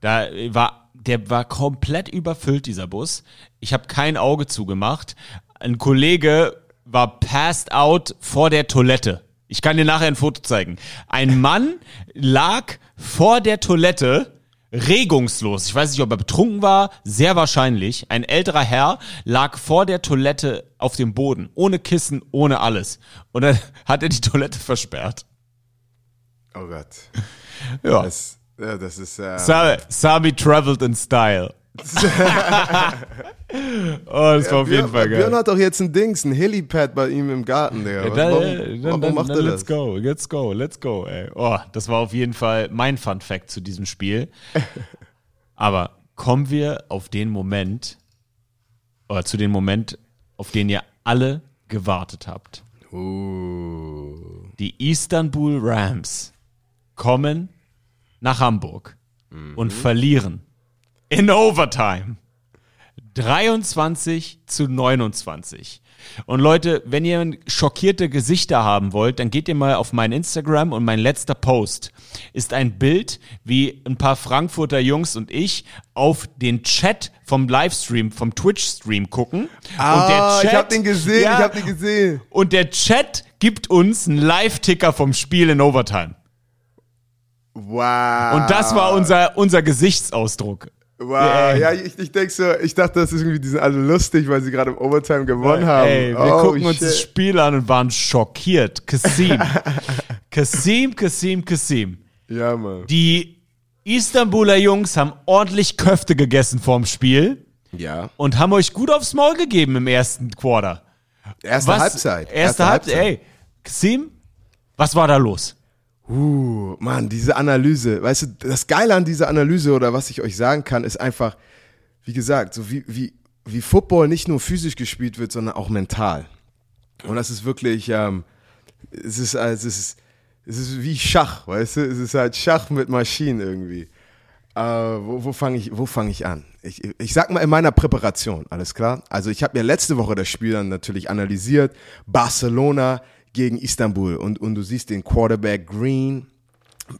Da äh, war der war komplett überfüllt dieser Bus. Ich habe kein Auge zugemacht. Ein Kollege war passed out vor der Toilette. Ich kann dir nachher ein Foto zeigen. Ein Mann lag vor der Toilette regungslos. Ich weiß nicht, ob er betrunken war, sehr wahrscheinlich. Ein älterer Herr lag vor der Toilette auf dem Boden, ohne Kissen, ohne alles. Und dann hat er die Toilette versperrt. Oh Gott. Ja. Das, das ist. Äh, Sa Sami traveled in style. oh, das war auf jeden Björn, Fall Björn geil. hat doch jetzt ein Dings, ein Helipad bei ihm im Garten, Digga. Ja, dann, warum äh, warum dann, macht dann, er let's das? go, let's go, let's go, ey. Oh, das war auf jeden Fall mein Fun Fact zu diesem Spiel. Aber kommen wir auf den Moment, oder zu dem Moment, auf den ihr alle gewartet habt. Uh. Die Istanbul Rams kommen nach Hamburg und verlieren in Overtime. 23 zu 29. Und Leute, wenn ihr schockierte Gesichter haben wollt, dann geht ihr mal auf mein Instagram und mein letzter Post ist ein Bild, wie ein paar Frankfurter Jungs und ich auf den Chat vom Livestream, vom Twitch-Stream gucken. Ah, ich hab den gesehen, Ja, ich hab den gesehen. und der Chat gibt uns einen Live-Ticker vom Spiel in Overtime. Wow. Und das war unser, unser Gesichtsausdruck. Wow, Ey. ja, ich, ich denk so, ich dachte, das ist irgendwie, die sind alle lustig, weil sie gerade im Overtime gewonnen haben. Ey, wir oh, gucken uns shit. das Spiel an und waren schockiert. Kasim. Kasim, Kasim, Kasim. Ja, Mann. Die Istanbuler Jungs haben ordentlich Köfte gegessen vorm Spiel Ja. und haben euch gut aufs Maul gegeben im ersten Quarter. Erste Was- Halbzeit. Erste, Halbzeit. Ey, Kasim, was war da los? Uh, Mann, diese Analyse, weißt du, das Geile an dieser Analyse oder was ich euch sagen kann, ist einfach, wie gesagt, so wie, wie, wie Football nicht nur physisch gespielt wird, sondern auch mental. Und das ist wirklich, ähm, es ist, es ist, es ist wie Schach, weißt du, es ist halt Schach mit Maschinen irgendwie. Äh, wo wo fange ich, wo fange ich an? Ich, ich sag mal in meiner Präparation, alles klar? Also ich habe mir letzte Woche das Spiel dann natürlich analysiert. Barcelona gegen Istanbul und, und du siehst den Quarterback Green,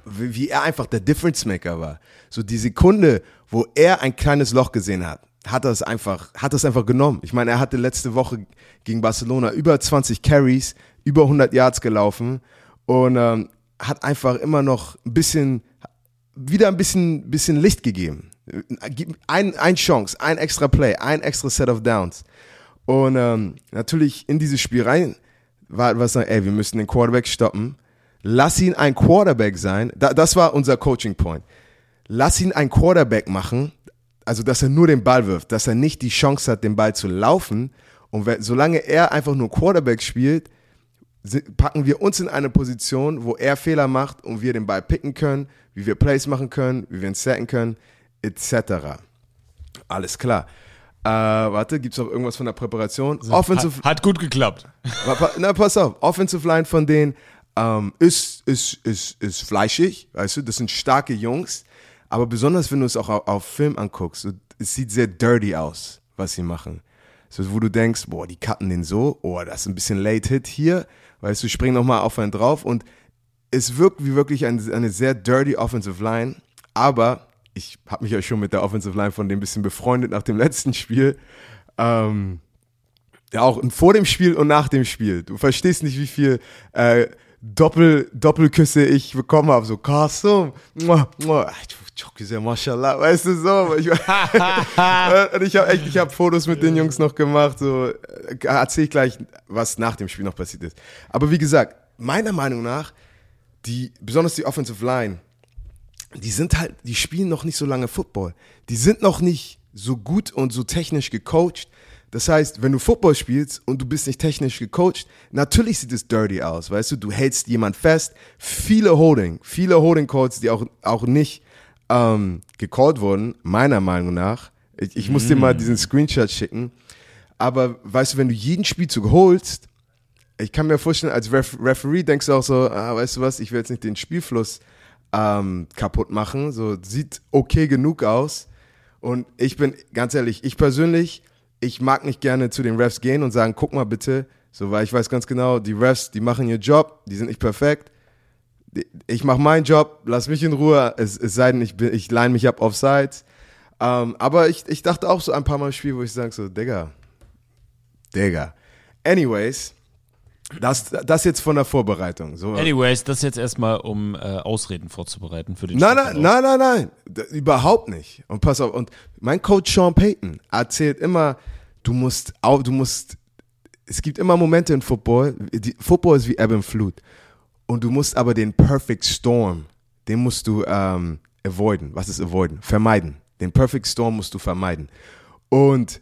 wie, wie er einfach der Difference Maker war. So die Sekunde, wo er ein kleines Loch gesehen hat, hat er es einfach, hat es einfach genommen. Ich meine, er hatte letzte Woche gegen Barcelona über 20 Carries, über 100 Yards gelaufen und ähm, hat einfach immer noch ein bisschen, wieder ein bisschen, bisschen Licht gegeben. Ein, ein Chance, ein extra Play, ein extra Set of Downs. Und ähm, natürlich in dieses Spiel rein war was sagen, ey, wir müssen den Quarterback stoppen. Lass ihn ein Quarterback sein. Da, das war unser Coaching Point. Lass ihn ein Quarterback machen, also dass er nur den Ball wirft, dass er nicht die Chance hat, den Ball zu laufen. Und wenn, solange er einfach nur Quarterback spielt, packen wir uns in eine Position, wo er Fehler macht und wir den Ball picken können, wie wir Plays machen können, wie wir ihn setten können, etc. Alles klar. Äh, warte, gibt's noch irgendwas von der Präparation? Offensive, Hat, hat gut geklappt. Na, pass auf. Offensive Line von denen ähm, ist, ist, ist, ist fleischig, weißt du, das sind starke Jungs. Aber besonders, wenn du es auch auf, auf Film anguckst, so, es sieht sehr dirty aus, was sie machen. So, wo du denkst, boah, die cutten den so, oh, das ist ein bisschen late hit hier, weißt du, spring nochmal auf einen drauf und es wirkt wie wirklich eine, eine sehr dirty Offensive Line, aber ich habe mich ja schon mit der Offensive Line von dem ein bisschen befreundet nach dem letzten Spiel. Ähm, ja, auch vor dem Spiel und nach dem Spiel. Du verstehst nicht, wie viel äh, Doppel, Doppelküsse ich bekommen habe. So, Carsten, muah, muah. Çok güzel, mashallah, weißt du so. Ich, und ich habe echt, ich habe Fotos mit den Jungs noch gemacht. So, äh, erzähl ich gleich, was nach dem Spiel noch passiert ist. Aber wie gesagt, meiner Meinung nach, die, besonders die Offensive Line, die sind halt, die spielen noch nicht so lange Football. Die sind noch nicht so gut und so technisch gecoacht. Das heißt, wenn du Football spielst und du bist nicht technisch gecoacht, natürlich sieht es dirty aus, weißt du, du hältst jemand fest. Viele Holding, viele Holding Calls, die auch, auch nicht ähm, gecallt wurden, meiner Meinung nach. Ich, ich muss dir mal diesen Screenshot schicken. Aber weißt du, wenn du jeden Spielzug holst, ich kann mir vorstellen, als Ref Referee denkst du auch so, ah, weißt du was, ich will jetzt nicht den Spielfluss ähm, kaputt machen. So sieht okay genug aus. Und ich bin ganz ehrlich, ich persönlich, ich mag nicht gerne zu den Refs gehen und sagen, guck mal bitte, so weil ich weiß ganz genau, die Refs, die machen ihren Job, die sind nicht perfekt. Ich mache meinen Job, lass mich in Ruhe, es, es sei denn, ich, bin, ich line mich ab auf Sides. Ähm, aber ich, ich dachte auch so ein paar Mal im Spiel, wo ich sage so, Digga, Digga. Anyways, das, das jetzt von der Vorbereitung. So. Anyways, das jetzt erstmal, um äh, Ausreden vorzubereiten für den Nein, nein, nein, nein, nein, D- überhaupt nicht. Und pass auf, und mein Coach Sean Payton erzählt immer, du musst, du musst, es gibt immer Momente in Football, die, Football ist wie Ebb and Flut. Und du musst aber den Perfect Storm, den musst du ähm, avoiden. Was ist avoiden? Vermeiden. Den Perfect Storm musst du vermeiden. Und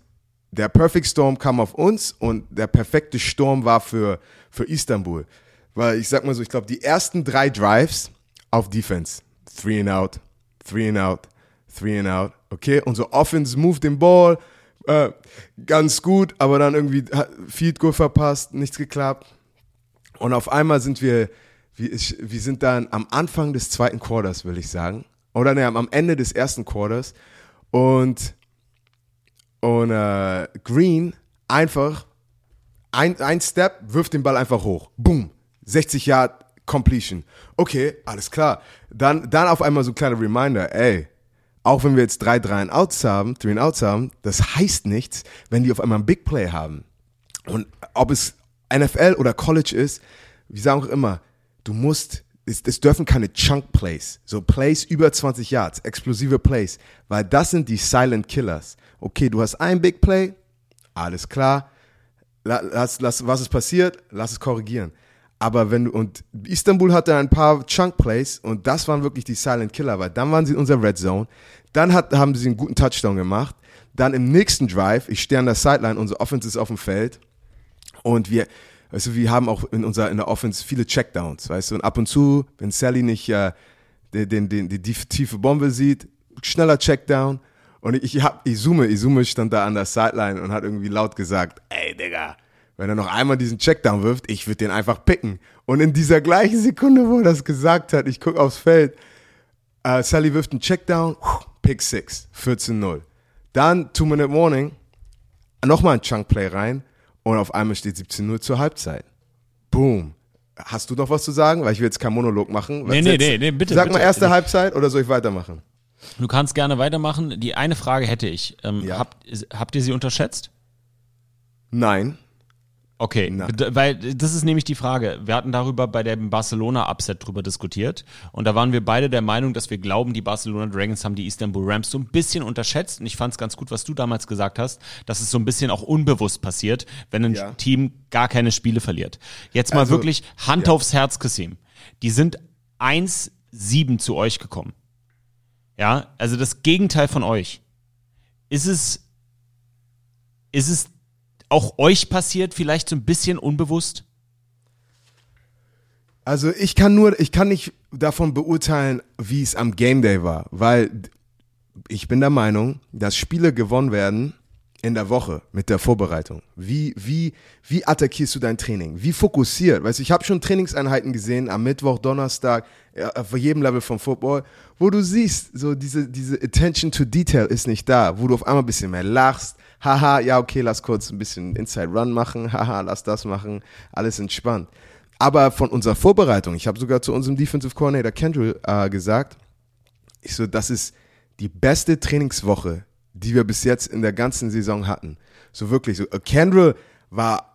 der Perfect Storm kam auf uns und der perfekte Sturm war für, für Istanbul. Weil ich sag mal so, ich glaube, die ersten drei Drives auf Defense, three and out, three and out, three and out, okay? Unsere Offense moved den Ball, äh, ganz gut, aber dann irgendwie Field Goal verpasst, nichts geklappt. Und auf einmal sind wir, wir, wir sind dann am Anfang des zweiten Quarters, will ich sagen. Oder ne, am Ende des ersten Quarters. Und, und äh, Green einfach ein, ein Step, wirft den Ball einfach hoch. Boom. 60 Yard Completion. Okay, alles klar. Dann, dann auf einmal so ein kleiner Reminder, ey, auch wenn wir jetzt drei, drei and Outs haben, three and Outs haben, das heißt nichts, wenn die auf einmal ein Big Play haben. Und ob es NFL oder College ist, wir sagen auch immer, du musst, es, es dürfen keine Chunk Plays, so Plays über 20 Yards, explosive Plays, weil das sind die Silent Killers. Okay, du hast ein Big Play, alles klar, La- lass, lass, was ist passiert, lass es korrigieren. Aber wenn du, und Istanbul hatte ein paar Chunk Plays und das waren wirklich die Silent Killer, weil dann waren sie in unserer Red Zone, dann hat, haben sie einen guten Touchdown gemacht, dann im nächsten Drive, ich stehe an der Sideline, unsere Offense ist auf dem Feld, und wir, weißt du, wir haben auch in unserer in der Offense viele Checkdowns, weißt du, und ab und zu, wenn Sally nicht äh, den, den, den, die tief- tiefe Bombe sieht, schneller Checkdown. Und ich, ich hab, Izume, Izume stand da an der Sideline und hat irgendwie laut gesagt, ey Digga, wenn er noch einmal diesen Checkdown wirft, ich würde den einfach picken. Und in dieser gleichen Sekunde, wo er das gesagt hat, ich guck aufs Feld, äh, Sally wirft einen Checkdown, Pick 6, 14-0. Dann Two-Minute Warning, nochmal ein Chunk-Play rein und auf einmal steht 17-0 zur Halbzeit. Boom. Hast du noch was zu sagen? Weil ich will jetzt keinen Monolog machen. Nee, nee, nee, nee, bitte, Sag mal bitte. erste Halbzeit oder soll ich weitermachen? Du kannst gerne weitermachen. Die eine Frage hätte ich. Ähm, Ja. habt, habt ihr sie unterschätzt? Nein. Okay, Na. weil das ist nämlich die Frage. Wir hatten darüber bei dem Barcelona-Upset drüber diskutiert und da waren wir beide der Meinung, dass wir glauben, die Barcelona Dragons haben die Istanbul Rams so ein bisschen unterschätzt und ich fand es ganz gut, was du damals gesagt hast, dass es so ein bisschen auch unbewusst passiert, wenn ein Ja. Team gar keine Spiele verliert. Jetzt mal Also, wirklich Hand aufs Herz, Kassim. Die sind 1-7 zu euch gekommen. Ja, also das Gegenteil von euch. Ist es, ist es auch euch passiert, vielleicht so ein bisschen unbewusst? Also ich kann nur, ich kann nicht davon beurteilen, wie es am Game Day war, weil ich bin der Meinung, dass Spiele gewonnen werden in der Woche mit der Vorbereitung. Wie, wie, wie attackierst du dein Training? Wie fokussiert? Weißt du, ich habe schon Trainingseinheiten gesehen am Mittwoch, Donnerstag, ja, auf jedem Level vom Football, wo du siehst, so diese, diese Attention to Detail ist nicht da, wo du auf einmal ein bisschen mehr lachst. Haha, ja, okay, lass kurz ein bisschen Inside Run machen. Haha, lass das machen. Alles entspannt. Aber von unserer Vorbereitung, ich habe sogar zu unserem Defensive Coordinator Kendrill äh, gesagt, ich so, das ist die beste Trainingswoche, die wir bis jetzt in der ganzen Saison hatten. So wirklich, so, äh, Kendrill war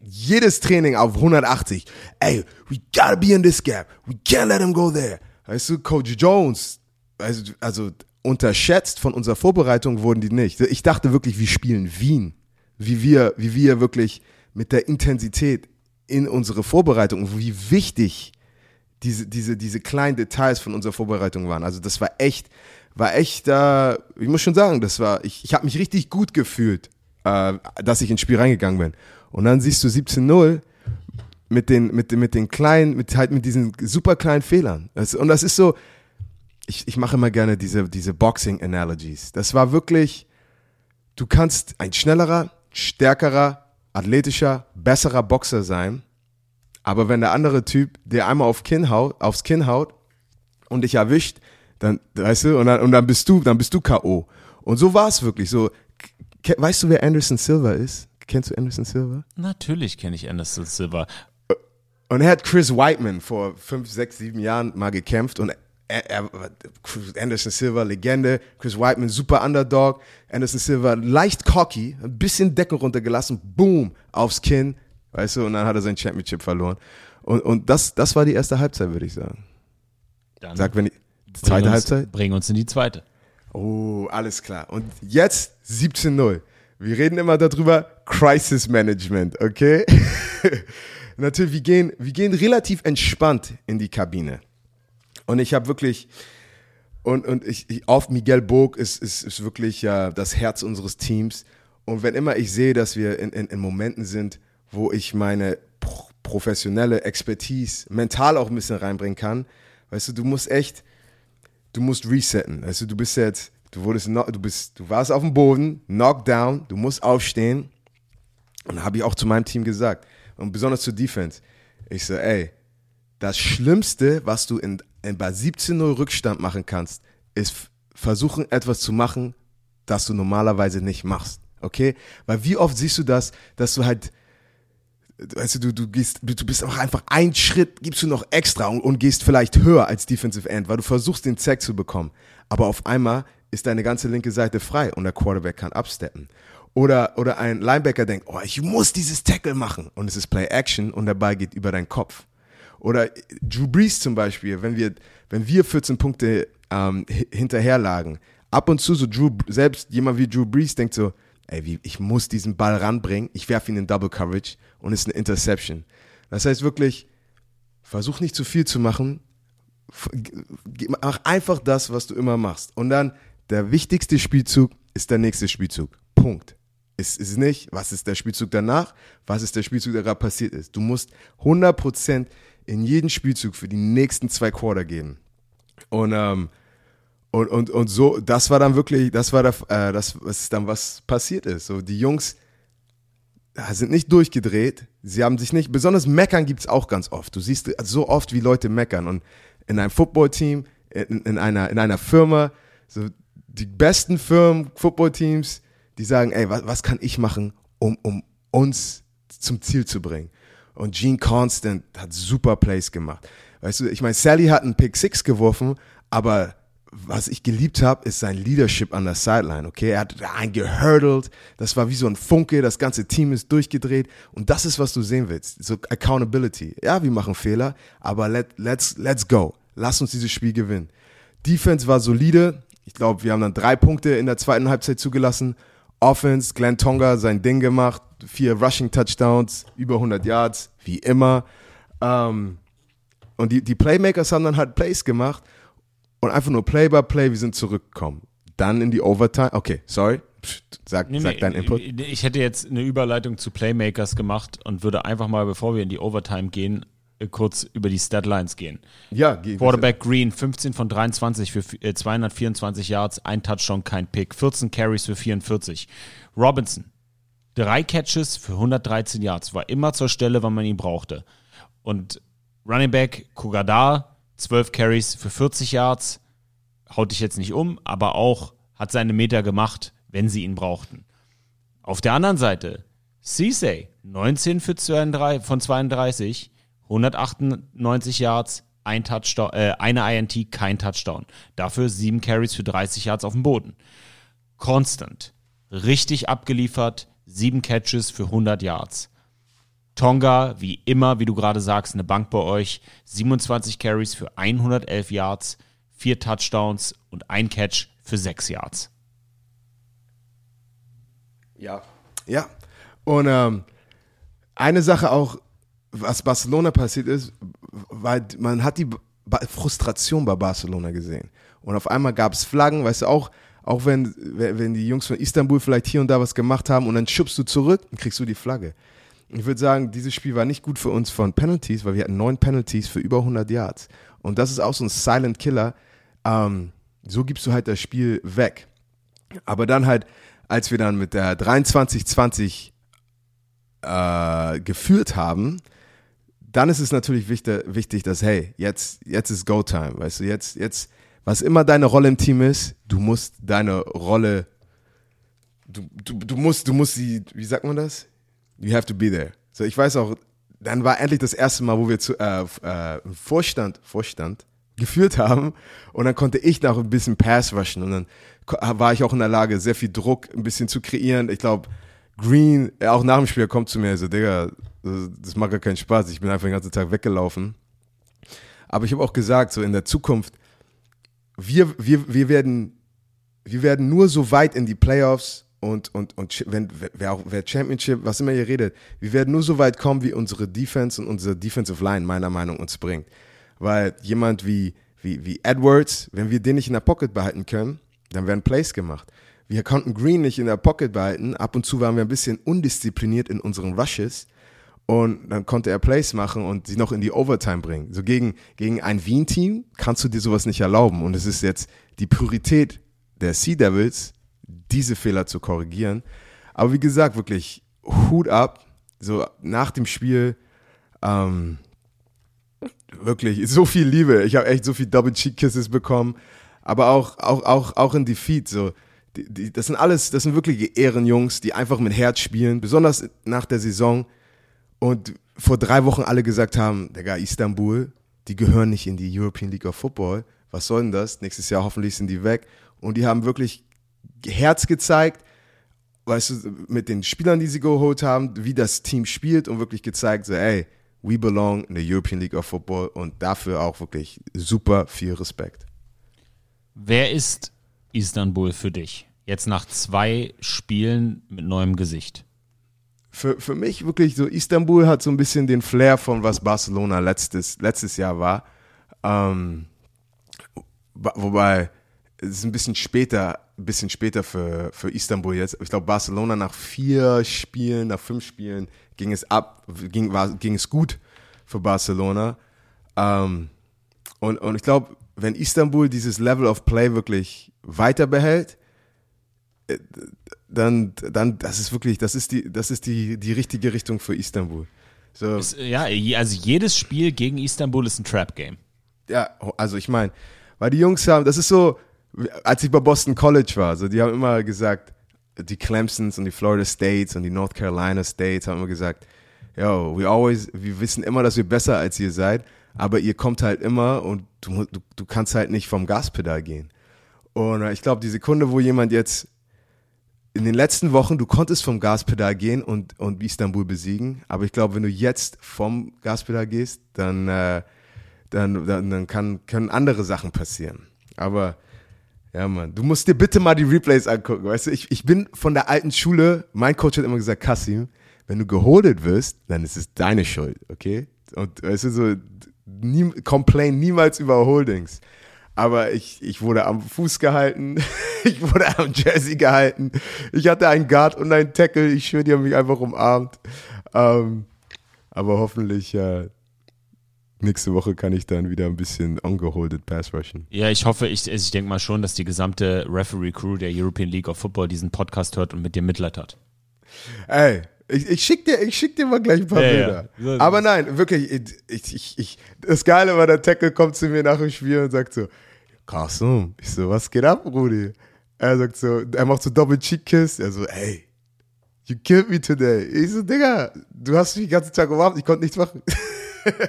jedes Training auf 180. Ey, we gotta be in this gap. We can't let him go there. Weißt du, Coach Jones, also, also unterschätzt von unserer Vorbereitung wurden die nicht. Ich dachte wirklich, wir spielen Wien. Wie wir, wie wir wirklich mit der Intensität in unsere Vorbereitung, wie wichtig diese, diese, diese kleinen Details von unserer Vorbereitung waren. Also das war echt, war echt, äh, ich muss schon sagen, das war, ich, ich habe mich richtig gut gefühlt, äh, dass ich ins Spiel reingegangen bin. Und dann siehst du 17-0 mit den, mit, mit den kleinen, mit halt mit diesen super kleinen Fehlern. Das, und das ist so, ich, ich mache immer gerne diese, diese Boxing-Analogies. Das war wirklich, du kannst ein schnellerer, stärkerer, athletischer, besserer Boxer sein, aber wenn der andere Typ dir einmal auf Kinn haut, aufs Kinn haut und dich erwischt, dann, weißt du, und dann, und dann bist du, dann bist du K.O. Und so war es wirklich. So, weißt du, wer Anderson Silva ist? Kennst du Anderson Silva? Natürlich kenne ich Anderson Silva. Und er hat Chris Whiteman vor fünf, sechs, sieben Jahren mal gekämpft und Anderson Silva, Legende, Chris Whiteman, super Underdog, Anderson Silva, leicht cocky, ein bisschen Decken runtergelassen, boom, aufs Kinn, weißt du, und dann hat er sein Championship verloren. Und, und das, das war die erste Halbzeit, würde ich sagen. Dann Sag, wenn die zweite uns, Halbzeit? Bring uns in die zweite. Oh, alles klar. Und jetzt 17-0. Wir reden immer darüber, Crisis Management, okay? Natürlich, wir gehen, wir gehen relativ entspannt in die Kabine. Und ich habe wirklich, und, und ich, ich auf Miguel Burg ist, ist, ist wirklich ja das Herz unseres Teams. Und wenn immer ich sehe, dass wir in, in, in Momenten sind, wo ich meine pro- professionelle Expertise mental auch ein bisschen reinbringen kann, weißt du, du musst echt, du musst resetten. Weißt du, du bist jetzt, du wurdest, du bist, du warst auf dem Boden, knockdown, du musst aufstehen. Und habe ich auch zu meinem Team gesagt. Und besonders zur Defense. Ich so, ey, das Schlimmste, was du in bei 17-0 Rückstand machen kannst, ist versuchen, etwas zu machen, das du normalerweise nicht machst. Okay? Weil wie oft siehst du das, dass du halt, weißt du, du, du gehst, du bist auch einfach einen Schritt, gibst du noch extra und, und gehst vielleicht höher als Defensive End, weil du versuchst, den Sack zu bekommen. Aber auf einmal ist deine ganze linke Seite frei und der Quarterback kann absteppen. Oder, oder ein Linebacker denkt, oh, ich muss dieses Tackle machen. Und es ist Play Action und der Ball geht über deinen Kopf. Oder Drew Brees zum Beispiel, wenn wir, wenn wir 14 Punkte ähm, hi- hinterher lagen, ab und zu so Drew, selbst jemand wie Drew Brees denkt so, ey, wie, ich muss diesen Ball ranbringen, ich werfe ihn in Double Coverage und es ist eine Interception. Das heißt wirklich, versuch nicht zu viel zu machen, mach einfach das, was du immer machst. Und dann der wichtigste Spielzug ist der nächste Spielzug. Punkt. Es ist nicht, was ist der Spielzug danach, was ist der Spielzug, der gerade passiert ist. Du musst 100% in jeden Spielzug für die nächsten zwei Quarter geben. Und, ähm, und, und, und so, das war dann wirklich, das war der, äh, das, was dann was passiert ist. So, die Jungs äh, sind nicht durchgedreht. Sie haben sich nicht, besonders meckern gibt es auch ganz oft. Du siehst so oft, wie Leute meckern. Und in einem Footballteam, in, in, einer, in einer Firma, so die besten Firmen, Footballteams, die sagen, ey, was, was kann ich machen, um, um uns zum Ziel zu bringen? Und Gene Constant hat super Plays gemacht. Weißt du, ich meine, Sally hat einen Pick Six geworfen, aber was ich geliebt habe, ist sein Leadership an der Sideline, okay? Er hat einen gehurdelt, das war wie so ein Funke, das ganze Team ist durchgedreht und das ist, was du sehen willst, so Accountability. Ja, wir machen Fehler, aber let, let's, let's go. Lass uns dieses Spiel gewinnen. Defense war solide, ich glaube, wir haben dann drei Punkte in der zweiten Halbzeit zugelassen. Offense, Glenn Tonga sein Ding gemacht, vier Rushing Touchdowns, über 100 Yards, wie immer. Ähm, und die, die Playmakers haben dann halt Plays gemacht und einfach nur Play by Play, wir sind zurückgekommen. Dann in die Overtime. Okay, sorry. Psst, Sag, Nee, sag nee, dein Input. Ich hätte jetzt eine Überleitung zu Playmakers gemacht und würde einfach mal, bevor wir in die Overtime gehen, kurz über die Statlines gehen. Ja, Quarterback Green, 15 von 23 für äh, 224 Yards, ein Touchdown, kein Pick, 14 Carries für 44. Robinson, drei Catches für 113 Yards, war immer zur Stelle, wann man ihn brauchte. Und Running Back Kugadar, 12 Carries für 40 Yards, haut dich jetzt nicht um, aber auch hat seine Meter gemacht, wenn sie ihn brauchten. Auf der anderen Seite, Ceesay, 19 für 32, von 32, 198 Yards, ein Touchdown, äh, eine INT, kein Touchdown. Dafür sieben Carries für 30 Yards auf dem Boden. Constant, richtig abgeliefert, sieben Catches für 100 Yards. Tonga, wie immer, wie du gerade sagst, eine Bank bei euch. 27 Carries für 111 Yards, vier Touchdowns und ein Catch für 6 Yards. Ja. Ja. Und ähm, eine Sache auch, was Barcelona passiert ist, weil man hat die ba Frustration bei Barcelona gesehen. Und auf einmal gab es Flaggen, weißt du, auch, auch wenn, wenn die Jungs von Istanbul vielleicht hier und da was gemacht haben und dann schubst du zurück und kriegst du die Flagge. Ich würde sagen, dieses Spiel war nicht gut für uns von Penalties, weil wir hatten neun Penalties für über 100 Yards. Und das ist auch so ein Silent Killer. Ähm, so gibst du halt das Spiel weg. Aber dann halt, als wir dann mit der 23-20 äh, geführt haben, dann ist es natürlich wichtig, wichtig dass, hey, jetzt, jetzt ist Go-Time, weißt du, jetzt, jetzt, was immer deine Rolle im Team ist, du musst deine Rolle, du, du, du musst, du musst sie, wie sagt man das? You have to be there. So, ich weiß auch, dann war endlich das erste Mal, wo wir zu, äh, äh, Vorstand, Vorstand geführt haben und dann konnte ich noch ein bisschen Pass rushen und dann ko- war ich auch in der Lage, sehr viel Druck ein bisschen zu kreieren. Ich glaube, Green, äh, auch nach dem Spiel kommt zu mir so, Digga, das macht gar keinen Spaß. Ich bin einfach den ganzen Tag weggelaufen. Aber ich habe auch gesagt, so in der Zukunft, wir, wir, wir, werden, wir werden nur so weit in die Playoffs und, und, und wenn, wer, wer Championship, was immer ihr redet, wir werden nur so weit kommen, wie unsere Defense und unsere Defensive Line meiner Meinung nach uns bringt. Weil jemand wie, wie, wie Edwards, wenn wir den nicht in der Pocket behalten können, dann werden Plays gemacht. Wir konnten Green nicht in der Pocket behalten. Ab und zu waren wir ein bisschen undiszipliniert in unseren Rushes. Und dann konnte er Plays machen und sie noch in die Overtime bringen. So gegen, gegen ein Wien-Team kannst du dir sowas nicht erlauben. Und es ist jetzt die Priorität der Sea Devils, diese Fehler zu korrigieren. Aber wie gesagt, wirklich Hut ab. So nach dem Spiel, ähm, wirklich so viel Liebe. Ich habe echt so viel Double Cheek Kisses bekommen. Aber auch, auch, auch, auch in Defeat. So, die, die, das sind alles, das sind wirkliche Ehrenjungs, die einfach mit Herz spielen. Besonders nach der Saison. Und vor drei Wochen alle gesagt haben, Digga, Istanbul, die gehören nicht in die European League of Football. Was soll denn das? Nächstes Jahr hoffentlich sind die weg. Und die haben wirklich Herz gezeigt, weißt du, mit den Spielern, die sie geholt haben, wie das Team spielt und wirklich gezeigt, so, ey, we belong in the European League of Football und dafür auch wirklich super viel Respekt. Wer ist Istanbul für dich? Jetzt nach zwei Spielen mit neuem Gesicht. Für, für mich wirklich so, Istanbul hat so ein bisschen den Flair von was Barcelona letztes, letztes Jahr war. Ähm, wobei, es ist ein bisschen später, ein bisschen später für, für Istanbul jetzt. Ich glaube, Barcelona nach vier Spielen, nach fünf Spielen ging es ab, ging, war, ging es gut für Barcelona. Ähm, und, und ich glaube, wenn Istanbul dieses Level of Play wirklich weiter behält, äh, dann, dann, das ist wirklich, das ist die, das ist die, die richtige Richtung für Istanbul. So, Ist, ja, also jedes Spiel gegen Istanbul ist ein Trap-Game. ja, also ich meine, weil die Jungs haben, das ist so, als ich bei Boston College war, so die haben immer gesagt, die Clemsons und die Florida States und die North Carolina States haben immer gesagt, yo, we always, wir wissen immer, dass wir besser als ihr seid, aber ihr kommt halt immer und du, du, du kannst halt nicht vom Gaspedal gehen. Und äh, ich glaube, die Sekunde, wo jemand jetzt in den letzten Wochen, du konntest vom Gaspedal gehen und, und Istanbul besiegen, aber ich glaube, wenn du jetzt vom Gaspedal gehst, dann, äh, dann, dann, dann kann, können andere Sachen passieren. Aber ja, Mann, du musst dir bitte mal die Replays angucken, weißt du, ich, ich bin von der alten Schule, mein Coach hat immer gesagt, Kassim, wenn du geholdet wirst, dann ist es deine Schuld, okay? Und weißt du, so, nie, complain niemals über Holdings. Aber ich, ich wurde am Fuß gehalten, ich wurde am Jersey gehalten, ich hatte einen Guard und einen Tackle, ich schwöre, die haben mich einfach umarmt. Ähm, aber hoffentlich äh, nächste Woche kann ich dann wieder ein bisschen ungeholdet Pass rushen. Ja, ich hoffe, ich, ich denke mal schon, dass die gesamte Referee-Crew der European League of Football diesen Podcast hört und mit dir Mitleid hat. Ey, ich, ich schick dir, ich schick dir mal gleich ein paar Ja, Bilder. ja. Aber nein, wirklich, ich, ich, ich, das Geile war, der Tackle kommt zu mir nach dem Spiel und sagt so, Carson, ich so, was geht ab, Rudi? Er sagt so, er macht so Double Cheek Kiss, er so, ey, you killed me today. Ich so, Digga, du hast mich den ganzen Tag umarmt, ich konnte nichts machen.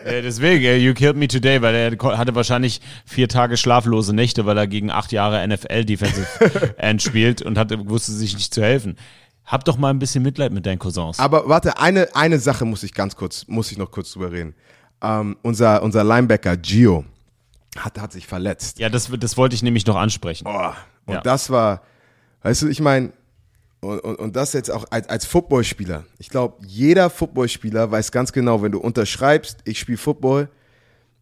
Ja, deswegen, you killed me today, weil er hatte wahrscheinlich vier Tage schlaflose Nächte, weil er gegen acht Jahre NFL Defensive End spielt und hatte, wusste sich nicht zu helfen. Hab doch mal ein bisschen Mitleid mit deinen Cousins. Aber warte, eine, eine Sache muss ich ganz kurz, muss ich noch kurz drüber reden. Ähm, unser, unser Linebacker Gio hat, hat sich verletzt. Ja, das, das wollte ich nämlich noch ansprechen. Oh, und Ja. das war, weißt du, ich meine, und, und, und das jetzt auch als, als Footballspieler. Ich glaube, jeder Footballspieler weiß ganz genau, wenn du unterschreibst, ich spiele Football,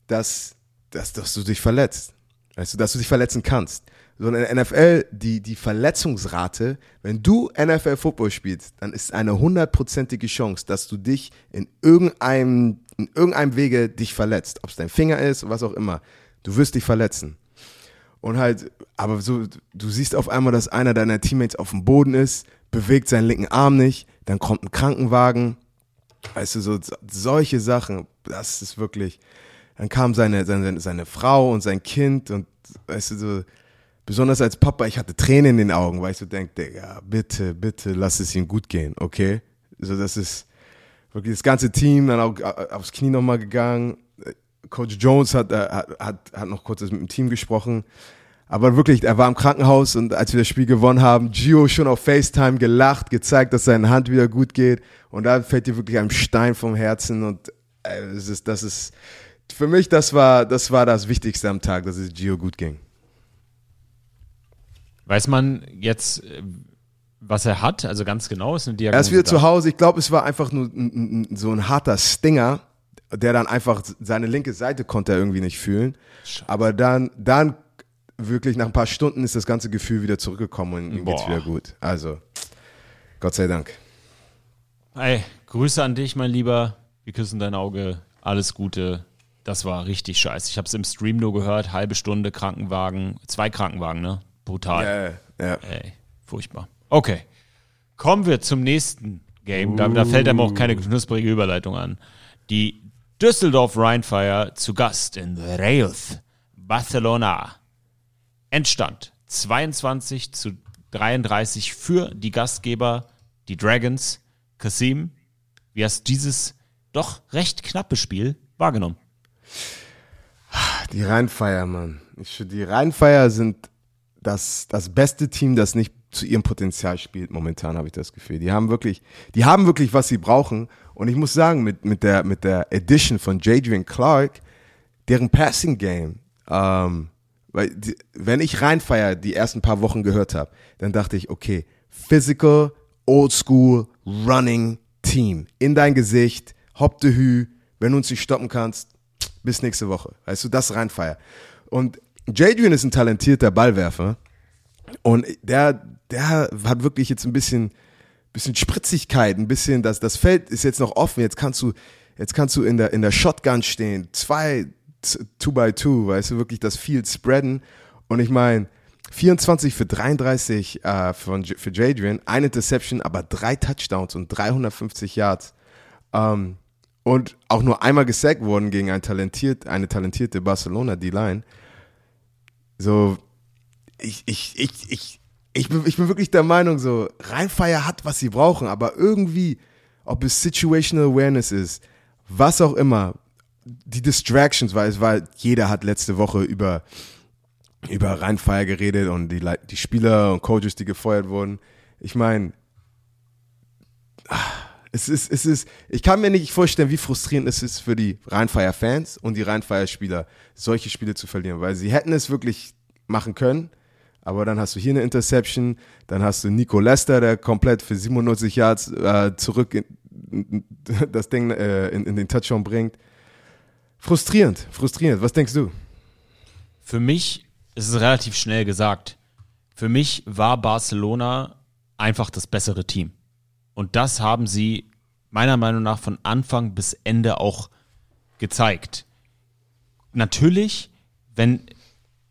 dass, dass, dass du dich verletzt. Weißt du, dass du dich verletzen kannst. So in der NFL, die, die Verletzungsrate, wenn du NFL Football spielst, dann ist eine hundertprozentige Chance, dass du dich in irgendeinem, in irgendeinem Wege dich verletzt. Ob es dein Finger ist, was auch immer. Du wirst dich verletzen. Und halt, aber so, du siehst auf einmal, dass einer deiner Teammates auf dem Boden ist, bewegt seinen linken Arm nicht, dann kommt ein Krankenwagen. Weißt du, so solche Sachen, das ist wirklich. Dann kam seine, seine, seine Frau und sein Kind und weißt du, so, besonders als Papa, ich hatte Tränen in den Augen, weil ich so denke, Digga, bitte, bitte, lass es ihm gut gehen, okay? So, das ist wirklich das ganze Team dann auch äh, aufs Knie nochmal gegangen. Coach Jones hat, äh, hat, hat, hat noch kurz mit dem Team gesprochen. Aber wirklich, er war im Krankenhaus und als wir das Spiel gewonnen haben, Gio schon auf FaceTime gelacht, gezeigt, dass seine Hand wieder gut geht. Und da fällt dir wirklich ein Stein vom Herzen. Und äh, das ist, das ist, für mich, das war, das war das Wichtigste am Tag, dass es Gio gut ging. Weiß man jetzt, äh, was er hat? Also ganz genau, ist eine Er Diagnose ist wieder da. zu Hause. Ich glaube, es war einfach nur ein, ein, so ein harter Stinger, der dann einfach seine linke Seite konnte er irgendwie nicht fühlen. Aber dann, dann wirklich nach ein paar Stunden ist das ganze Gefühl wieder zurückgekommen und ihm geht's Boah. wieder gut. Also, Gott sei Dank. Ey, Grüße an dich, mein Lieber. Wir küssen dein Auge. Alles Gute. Das war richtig scheiße. Ich habe es im Stream nur gehört. Halbe Stunde Krankenwagen. Zwei Krankenwagen, ne? Brutal. Ja, ja. Ey, furchtbar. Okay. Kommen wir zum nächsten Game. Da, da fällt einem auch keine knusprige Überleitung an. Die Düsseldorf Rheinfire zu Gast in The Reus, Barcelona. Endstand 22 zu 33 für die Gastgeber, die Dragons. Kasim, wie hast du dieses doch recht knappe Spiel wahrgenommen? Die Rheinfeier, Mann. Ich, die Rheinfeier sind das, das beste Team, das nicht zu ihrem Potenzial spielt. Momentan habe ich das Gefühl. Die haben wirklich, die haben wirklich, was sie brauchen. Und ich muss sagen, mit, mit der, mit der Edition von Jadrian Clark, deren Passing Game, ähm, weil, die, wenn ich Rheinfeier die ersten paar Wochen gehört habe, dann dachte ich, okay, physical, old school, running Team. In dein Gesicht, hopp de hü, wenn du uns nicht stoppen kannst, bis nächste Woche. Weißt du, das Rheinfeier. Und Jadrian ist ein talentierter Ballwerfer. Und der, der hat wirklich jetzt ein bisschen, bisschen Spritzigkeit, ein bisschen, das, das Feld ist jetzt noch offen. Jetzt kannst du, jetzt kannst du in der, in der Shotgun stehen. Zwei, two by two, weißt du, wirklich das Field spreaden. Und ich meine, 24 für 33 äh, von, für Jadrian, eine Interception, aber drei Touchdowns und 350 Yards. Ähm, und auch nur einmal gesackt worden gegen ein talentiert, eine talentierte Barcelona D-Line. So, ich, ich, ich, ich, ich, bin, ich bin wirklich der Meinung, so, Rheinfeier hat, was sie brauchen, aber irgendwie, ob es Situational Awareness ist, was auch immer, die Distractions, weil es war, jeder hat letzte Woche über, über Rheinfeier geredet und die, die Spieler und Coaches, die gefeuert wurden. Ich meine, es ist, es ist, ich kann mir nicht vorstellen, wie frustrierend es ist für die Rheinfeier-Fans und die Rheinfeier-Spieler, solche Spiele zu verlieren, weil sie hätten es wirklich machen können, aber dann hast du hier eine Interception, dann hast du Nico Lester, der komplett für 97 Yards äh, zurück in, das Ding äh, in, in den Touchdown bringt. Frustrierend, frustrierend. Was denkst du? Für mich ist es relativ schnell gesagt. Für mich war Barcelona einfach das bessere Team. Und das haben sie meiner Meinung nach von Anfang bis Ende auch gezeigt. Natürlich, wenn,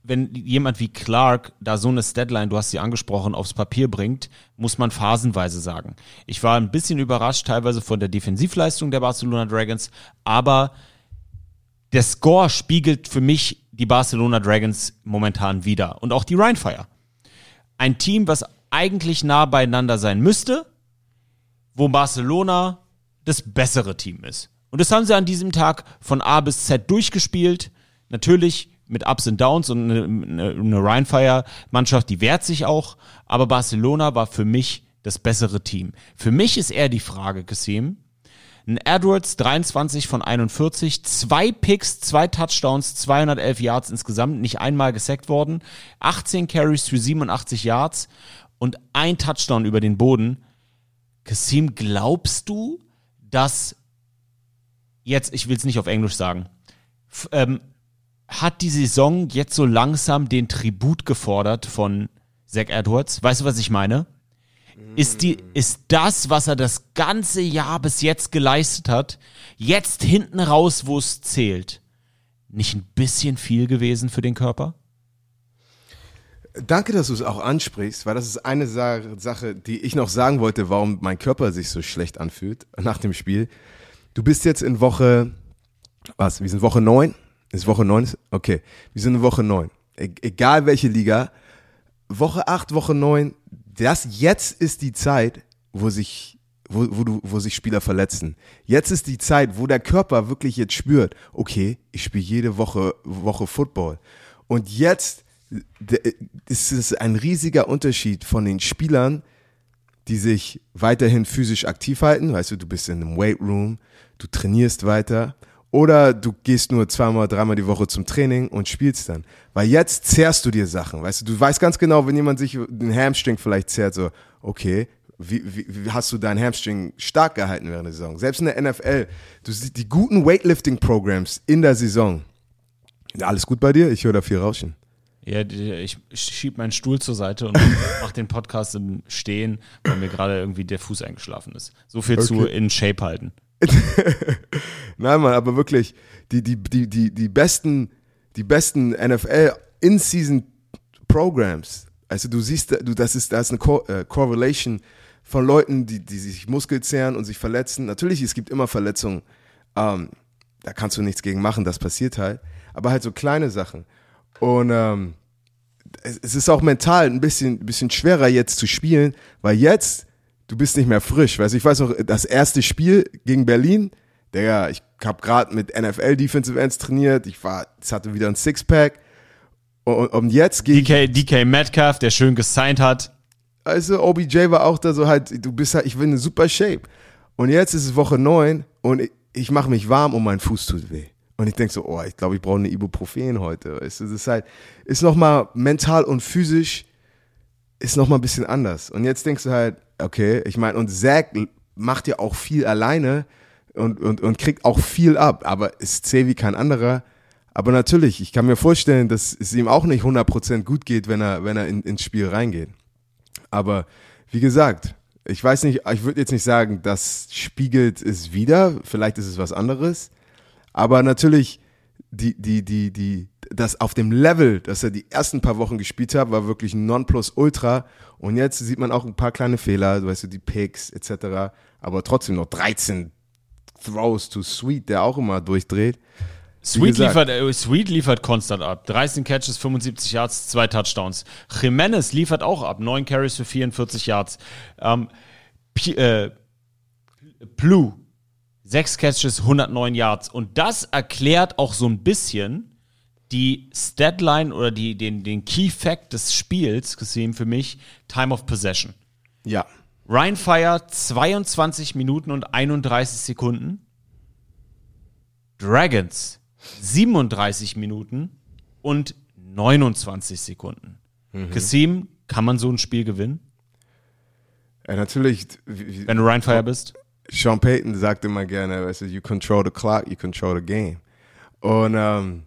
wenn jemand wie Clark da so eine Statline, du hast sie angesprochen, aufs Papier bringt, muss man phasenweise sagen. Ich war ein bisschen überrascht teilweise von der Defensivleistung der Barcelona Dragons, aber der Score spiegelt für mich die Barcelona Dragons momentan wieder und auch die Rheinfire. Ein Team, was eigentlich nah beieinander sein müsste, wo Barcelona das bessere Team ist. Und das haben sie an diesem Tag von A bis Z durchgespielt. Natürlich mit Ups und Downs und eine, eine, Rheinfire-Mannschaft, die wehrt sich auch. Aber Barcelona war für mich das bessere Team. Für mich ist eher die Frage, Kassim, ein Edwards 23 von 41, zwei Picks, zwei Touchdowns, 211 Yards insgesamt, nicht einmal gesackt worden, 18 Carries für 87 Yards und ein Touchdown über den Boden. Kassim, glaubst du, dass jetzt, ich will es nicht auf Englisch sagen, ähm, hat die Saison jetzt so langsam den Tribut gefordert von Zach Edwards? Weißt du, was ich meine? Ist, die, ist das, was er das ganze Jahr bis jetzt geleistet hat, jetzt hinten raus, wo es zählt, nicht ein bisschen viel gewesen für den Körper? Danke, dass du es auch ansprichst, weil das ist eine Sa Sache, die ich noch sagen wollte, warum mein Körper sich so schlecht anfühlt nach dem Spiel. Du bist jetzt in Woche, was, wir sind Woche 9? Ist Woche 9? Okay, wir sind in Woche 9. E egal welche Liga, Woche 8, Woche 9, das jetzt ist die Zeit, wo sich, wo, wo, du, wo sich Spieler verletzen. Jetzt ist die Zeit, wo der Körper wirklich jetzt spürt, okay, ich spiele jede Woche, Woche Football. Und jetzt d- ist es ein riesiger Unterschied von den Spielern, die sich weiterhin physisch aktiv halten. Weißt du, du bist in einem Weight Room, du trainierst weiter. Oder du gehst nur zweimal, dreimal die Woche zum Training und spielst dann. Weil jetzt zehrst du dir Sachen. Weißt du, du weißt ganz genau, wenn jemand sich den Hamstring vielleicht zehrt, so, okay, wie, wie, wie hast du deinen Hamstring stark gehalten während der Saison? Selbst in der NFL, du siehst die guten Weightlifting-Programs in der Saison. Alles gut bei dir? Ich höre da viel Rauschen. Ja, ich schieb meinen Stuhl zur Seite und mach den Podcast im Stehen, weil mir gerade irgendwie der Fuß eingeschlafen ist. So viel zu Okay. in Shape halten. Nein, Mann, aber wirklich, die, die, die, die, die besten, die besten NFL In-Season Programs, also du siehst, du, das ist, da ist eine Co äh, Correlation von Leuten, die, die sich Muskel zehren und sich verletzen. Natürlich, es gibt immer Verletzungen, ähm, da kannst du nichts gegen machen, das passiert halt, aber halt so kleine Sachen. Und ähm, es, ist auch mental ein bisschen, bisschen schwerer jetzt zu spielen, weil jetzt, du bist nicht mehr frisch. Weißt ich weiß noch, das erste Spiel gegen Berlin, der, ich habe gerade mit NFL Defensive Ends trainiert, ich war, es hatte wieder ein Sixpack. Und, und jetzt ich, DK, DK Metcalf, der schön gesigned hat. also OBJ war auch da so halt, du bist halt, ich bin in super Shape. Und jetzt ist es Woche 9 und ich, ich mache mich warm und mein Fuß tut weh. Und ich denke so, oh, ich glaube, ich brauche eine Ibuprofen heute. Das ist halt, ist nochmal mental und physisch, ist nochmal ein bisschen anders. Und jetzt denkst du halt, okay, ich meine, und Zach macht ja auch viel alleine und, und, und kriegt auch viel ab, aber ist zäh wie kein anderer. Aber natürlich, ich kann mir vorstellen, dass es ihm auch nicht 100% gut geht, wenn er, wenn er in, ins Spiel reingeht. Aber wie gesagt, ich weiß nicht, ich würde jetzt nicht sagen, das spiegelt es wieder, vielleicht ist es was anderes. Aber natürlich, die, die, die, die, das auf dem Level, dass er die ersten paar Wochen gespielt hat, war wirklich ein Nonplusultra. Und jetzt sieht man auch ein paar kleine Fehler, weißt du, die Picks etc. Aber trotzdem noch 13 Throws to Sweet, der auch immer durchdreht. Sweet liefert, äh, Sweet liefert konstant ab. 13 Catches, 75 Yards, zwei Touchdowns. Jimenez liefert auch ab. 9 Carries für 44 Yards. Ähm, P äh, Plu, 6 Catches, 109 Yards. Und das erklärt auch so ein bisschen die Statline oder die, den, den Key Fact des Spiels gesehen für mich Time of Possession. Ja. Ryan Fire 22 Minuten und 31 Sekunden. Dragons 37 Minuten und 29 Sekunden. Kasim, kann man so ein Spiel gewinnen, ja natürlich, wie- wie- wenn du Ryan Fire bist? Sean Payton sagt immer gerne, weißt du, you control the clock, you control the game. Und, ähm,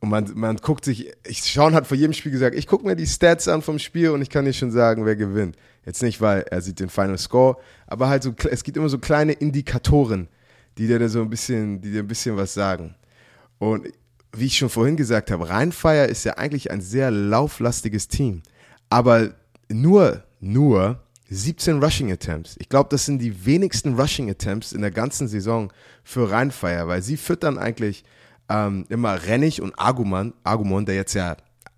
und man, man guckt sich, ich, Sean hat vor jedem Spiel gesagt, ich gucke mir die Stats an vom Spiel und ich kann dir schon sagen, wer gewinnt. Jetzt nicht, weil er sieht den Final Score, aber halt so, es gibt immer so kleine Indikatoren, die dir so ein bisschen, die dir ein bisschen was sagen. Und wie ich schon vorhin gesagt habe, Rheinfire ist ja eigentlich ein sehr lauflastiges Team. Aber nur, nur 17 Rushing Attempts. Ich glaube, das sind die wenigsten Rushing Attempts in der ganzen Saison für Rheinfire, weil sie füttern eigentlich ähm, immer Rennig und Argumon, Argumon, der jetzt ja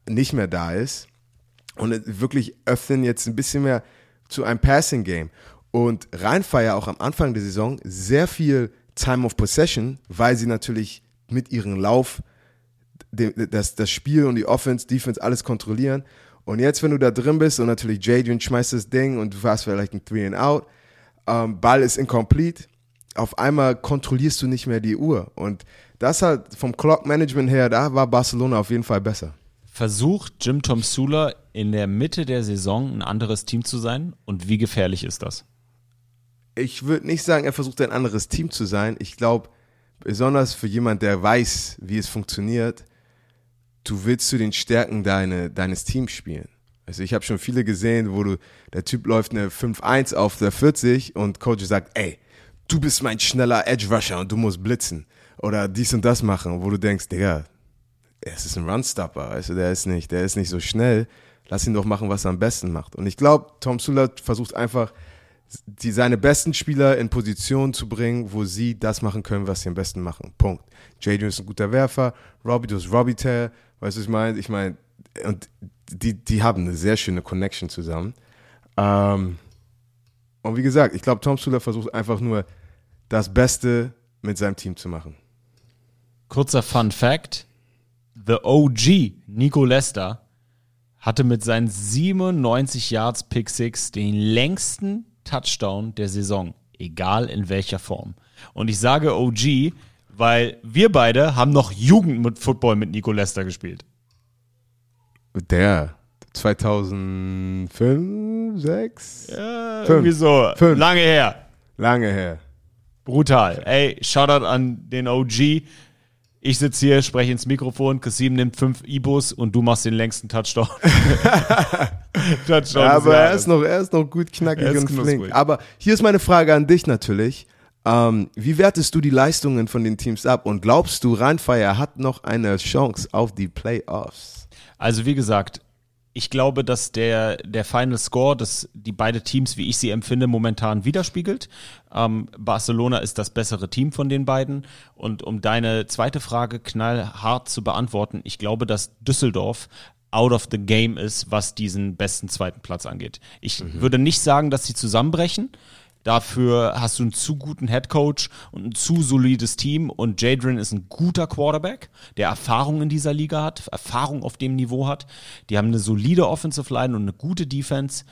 nicht mehr da ist. Und wirklich öffnen jetzt ein bisschen mehr zu einem Passing Game. Und Rheinfire auch am Anfang der Saison sehr viel Time of Possession, weil sie natürlich mit ihrem Lauf das, das Spiel und die Offense, Defense, alles kontrollieren. Und jetzt, wenn du da drin bist und natürlich Jadrian schmeißt das Ding und du hast vielleicht ein Three and Out, ähm, Ball ist incomplete, auf einmal kontrollierst du nicht mehr die Uhr. Und das halt vom Clock Management her, da war Barcelona auf jeden Fall besser. Versucht Jim Tom Sula in der Mitte der Saison ein anderes Team zu sein? Und wie gefährlich ist das? Ich würde nicht sagen, er versucht ein anderes Team zu sein. Ich glaube, besonders für jemand, der weiß, wie es funktioniert, du willst zu den Stärken deine, deines Teams spielen. Also ich habe schon viele gesehen, wo du, der Typ läuft eine 5-1 auf der 40 und Coach sagt, ey, du bist mein schneller Edge Rusher und du musst blitzen oder dies und das machen, wo du denkst, Digga, es ist ein Runstopper, du, der ist nicht, der ist nicht so schnell. Lass ihn doch machen, was er am besten macht. Und ich glaube, Tom Sula versucht einfach, die, seine besten Spieler in Position zu bringen, wo sie das machen können, was sie am besten machen. Punkt. Jadrian ist ein guter Werfer, Robbie, du hast Robbie Tear, weißt du, ich meine? Ich meine, und die, die haben eine sehr schöne Connection zusammen. Ähm, und wie gesagt, ich glaube, Tom Sula versucht einfach nur, das Beste mit seinem Team zu machen. Kurzer Fun Fact: The OG Nico Lester hatte mit seinen 97 Yards Pick Six den längsten Touchdown der Saison, egal in welcher Form. Und ich sage OG, weil wir beide haben noch Jugend mit Football mit Nico Lester gespielt. Der 2005, 6? Ja, Fünf. irgendwie so. Fünf. Lange her. Lange her. Brutal. Ey, Shoutout an den OG. Ich sitze hier, spreche ins Mikrofon, Kasim nimmt fünf Ibos und du machst den längsten Touchdown. Touchdown Ja, aber er ist noch, er ist noch gut knackig und knusprig. flink. Aber hier ist meine Frage an dich natürlich. Ähm, wie wertest du die Leistungen von den Teams ab und glaubst du, Rheinfire hat noch eine Chance auf die Playoffs? Also wie gesagt, ich glaube, dass der, der Final Score, dass die beide Teams, wie ich sie empfinde, momentan widerspiegelt. Ähm, Barcelona ist das bessere Team von den beiden. Und um deine zweite Frage knallhart zu beantworten, ich glaube, dass Düsseldorf out of the game ist, was diesen besten zweiten Platz angeht. Ich würde nicht sagen, dass sie zusammenbrechen. Dafür hast du einen zu guten Head Coach und ein zu solides Team und Jadrian ist ein guter Quarterback, der Erfahrung in dieser Liga hat, Erfahrung auf dem Niveau hat. Die haben eine solide Offensive Line und eine gute Defense.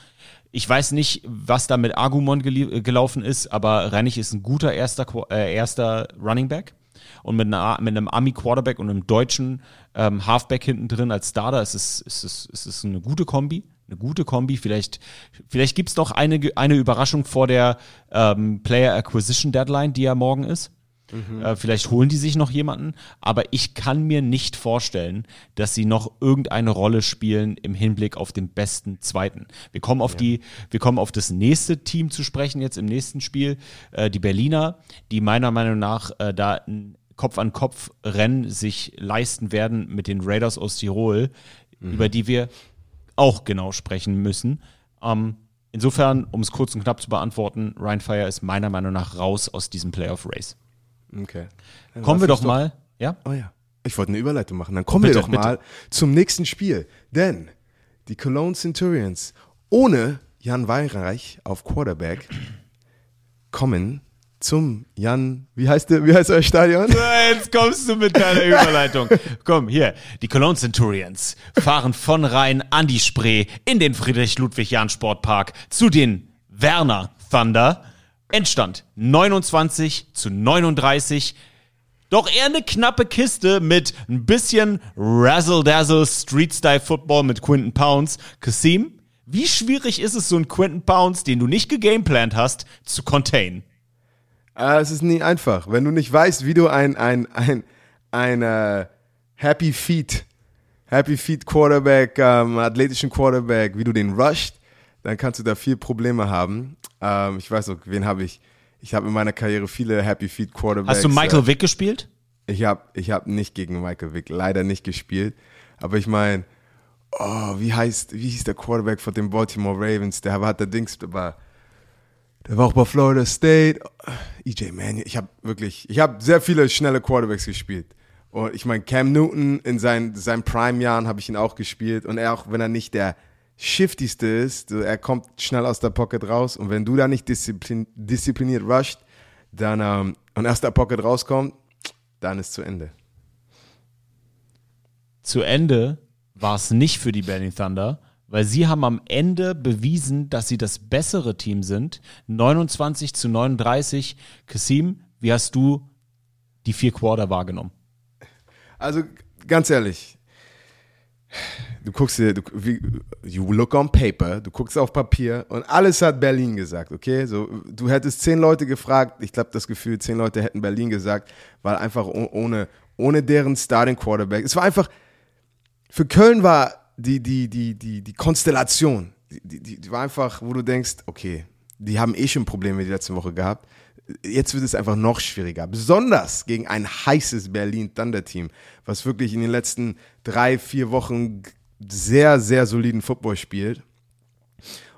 Ich weiß nicht, was da mit Argumon gelie- äh, gelaufen ist, aber Rennig ist ein guter erster, äh, erster Running Back. Und mit, einer, mit einem Ami-Quarterback und einem deutschen ähm, Halfback hinten drin als Starter ist es, ist, es, ist es eine gute Kombi. Eine gute Kombi. Vielleicht, vielleicht gibt's noch eine, eine Überraschung vor der ähm, Player Acquisition Deadline, die ja morgen ist. Äh, vielleicht holen die sich noch jemanden, aber ich kann mir nicht vorstellen, dass sie noch irgendeine Rolle spielen im Hinblick auf den besten Zweiten. Wir kommen auf die, wir kommen auf das nächste Team zu sprechen jetzt im nächsten Spiel, äh, die Berliner, die meiner Meinung nach äh, da ein Kopf an Kopf Rennen sich leisten werden mit den Raiders aus Tirol, über die wir auch genau sprechen müssen. Ähm, insofern, um es kurz und knapp zu beantworten, Ryan Fire ist meiner Meinung nach raus aus diesem Playoff Race. Okay. Dann Kommen wir doch uns mal, ja? Oh ja. Ich wollte eine Überleitung machen. Dann kommen Bitte, wir doch bitte. mal zum nächsten Spiel. Denn die Cologne Centurions ohne Jan Weinreich auf Quarterback kommen zum Jan, wie heißt der, wie heißt euer Stadion? Jetzt kommst du mit deiner Überleitung. Komm, hier. Die Cologne Centurions fahren von Rhein an die Spree in den Friedrich-Ludwig-Jahn-Sportpark zu den Werner Thunder. Endstand 29 zu 39. Doch eher eine knappe Kiste mit ein bisschen Razzle-Dazzle Street-Style-Football mit Quinton Pounds. Kasim, wie schwierig ist es, so einen Quinton Pounds, den du nicht gegameplant hast, zu contain? Äh, es ist nie einfach. Wenn du nicht weißt, wie du ein, ein, ein, ein äh, Happy Feet, Happy Feet Quarterback, ähm, athletischen Quarterback, wie du den rusht, dann kannst du da viel Probleme haben. Ähm, ich weiß noch, wen habe ich? Ich habe in meiner Karriere viele Happy Feet Quarterbacks. Hast du Michael äh, Vick gespielt? Ich habe ich hab nicht gegen Michael Vick leider nicht gespielt. Aber ich meine, oh, wie heißt, wie hieß der Quarterback von den Baltimore Ravens? Der hat der Dings, war, der war auch bei Florida State. EJ Manuel. Ich habe wirklich, ich habe sehr viele schnelle Quarterbacks gespielt. Und ich meine, Cam Newton in seinen, seinen Prime-Jahren habe ich ihn auch gespielt. Und er auch, wenn er nicht der shiftigste ist, er kommt schnell aus der Pocket raus. Und wenn du da nicht disziplin, diszipliniert rusht, dann, ähm, und erst der Pocket rauskommt, dann ist zu Ende. Zu Ende war es nicht für die Berlin Thunder, weil sie haben am Ende bewiesen, dass sie das bessere Team sind. 29 zu 39. Kasim, wie hast du die vier Quarter wahrgenommen? Also ganz ehrlich, du guckst dir, du, you look on paper, du guckst auf Papier und alles hat Berlin gesagt, okay? So, du hättest zehn Leute gefragt, ich glaube das Gefühl, zehn Leute hätten Berlin gesagt, weil einfach oh- ohne, ohne deren Starting Quarterback, es war einfach, für Köln war die, die, die, die, die Konstellation, die, die, die war einfach, wo du denkst, okay, die haben eh schon Probleme die letzte Woche gehabt. Jetzt wird es einfach noch schwieriger. Besonders gegen ein heißes Berlin Thunder Team, was wirklich in den letzten drei, vier Wochen sehr, sehr soliden Football spielt.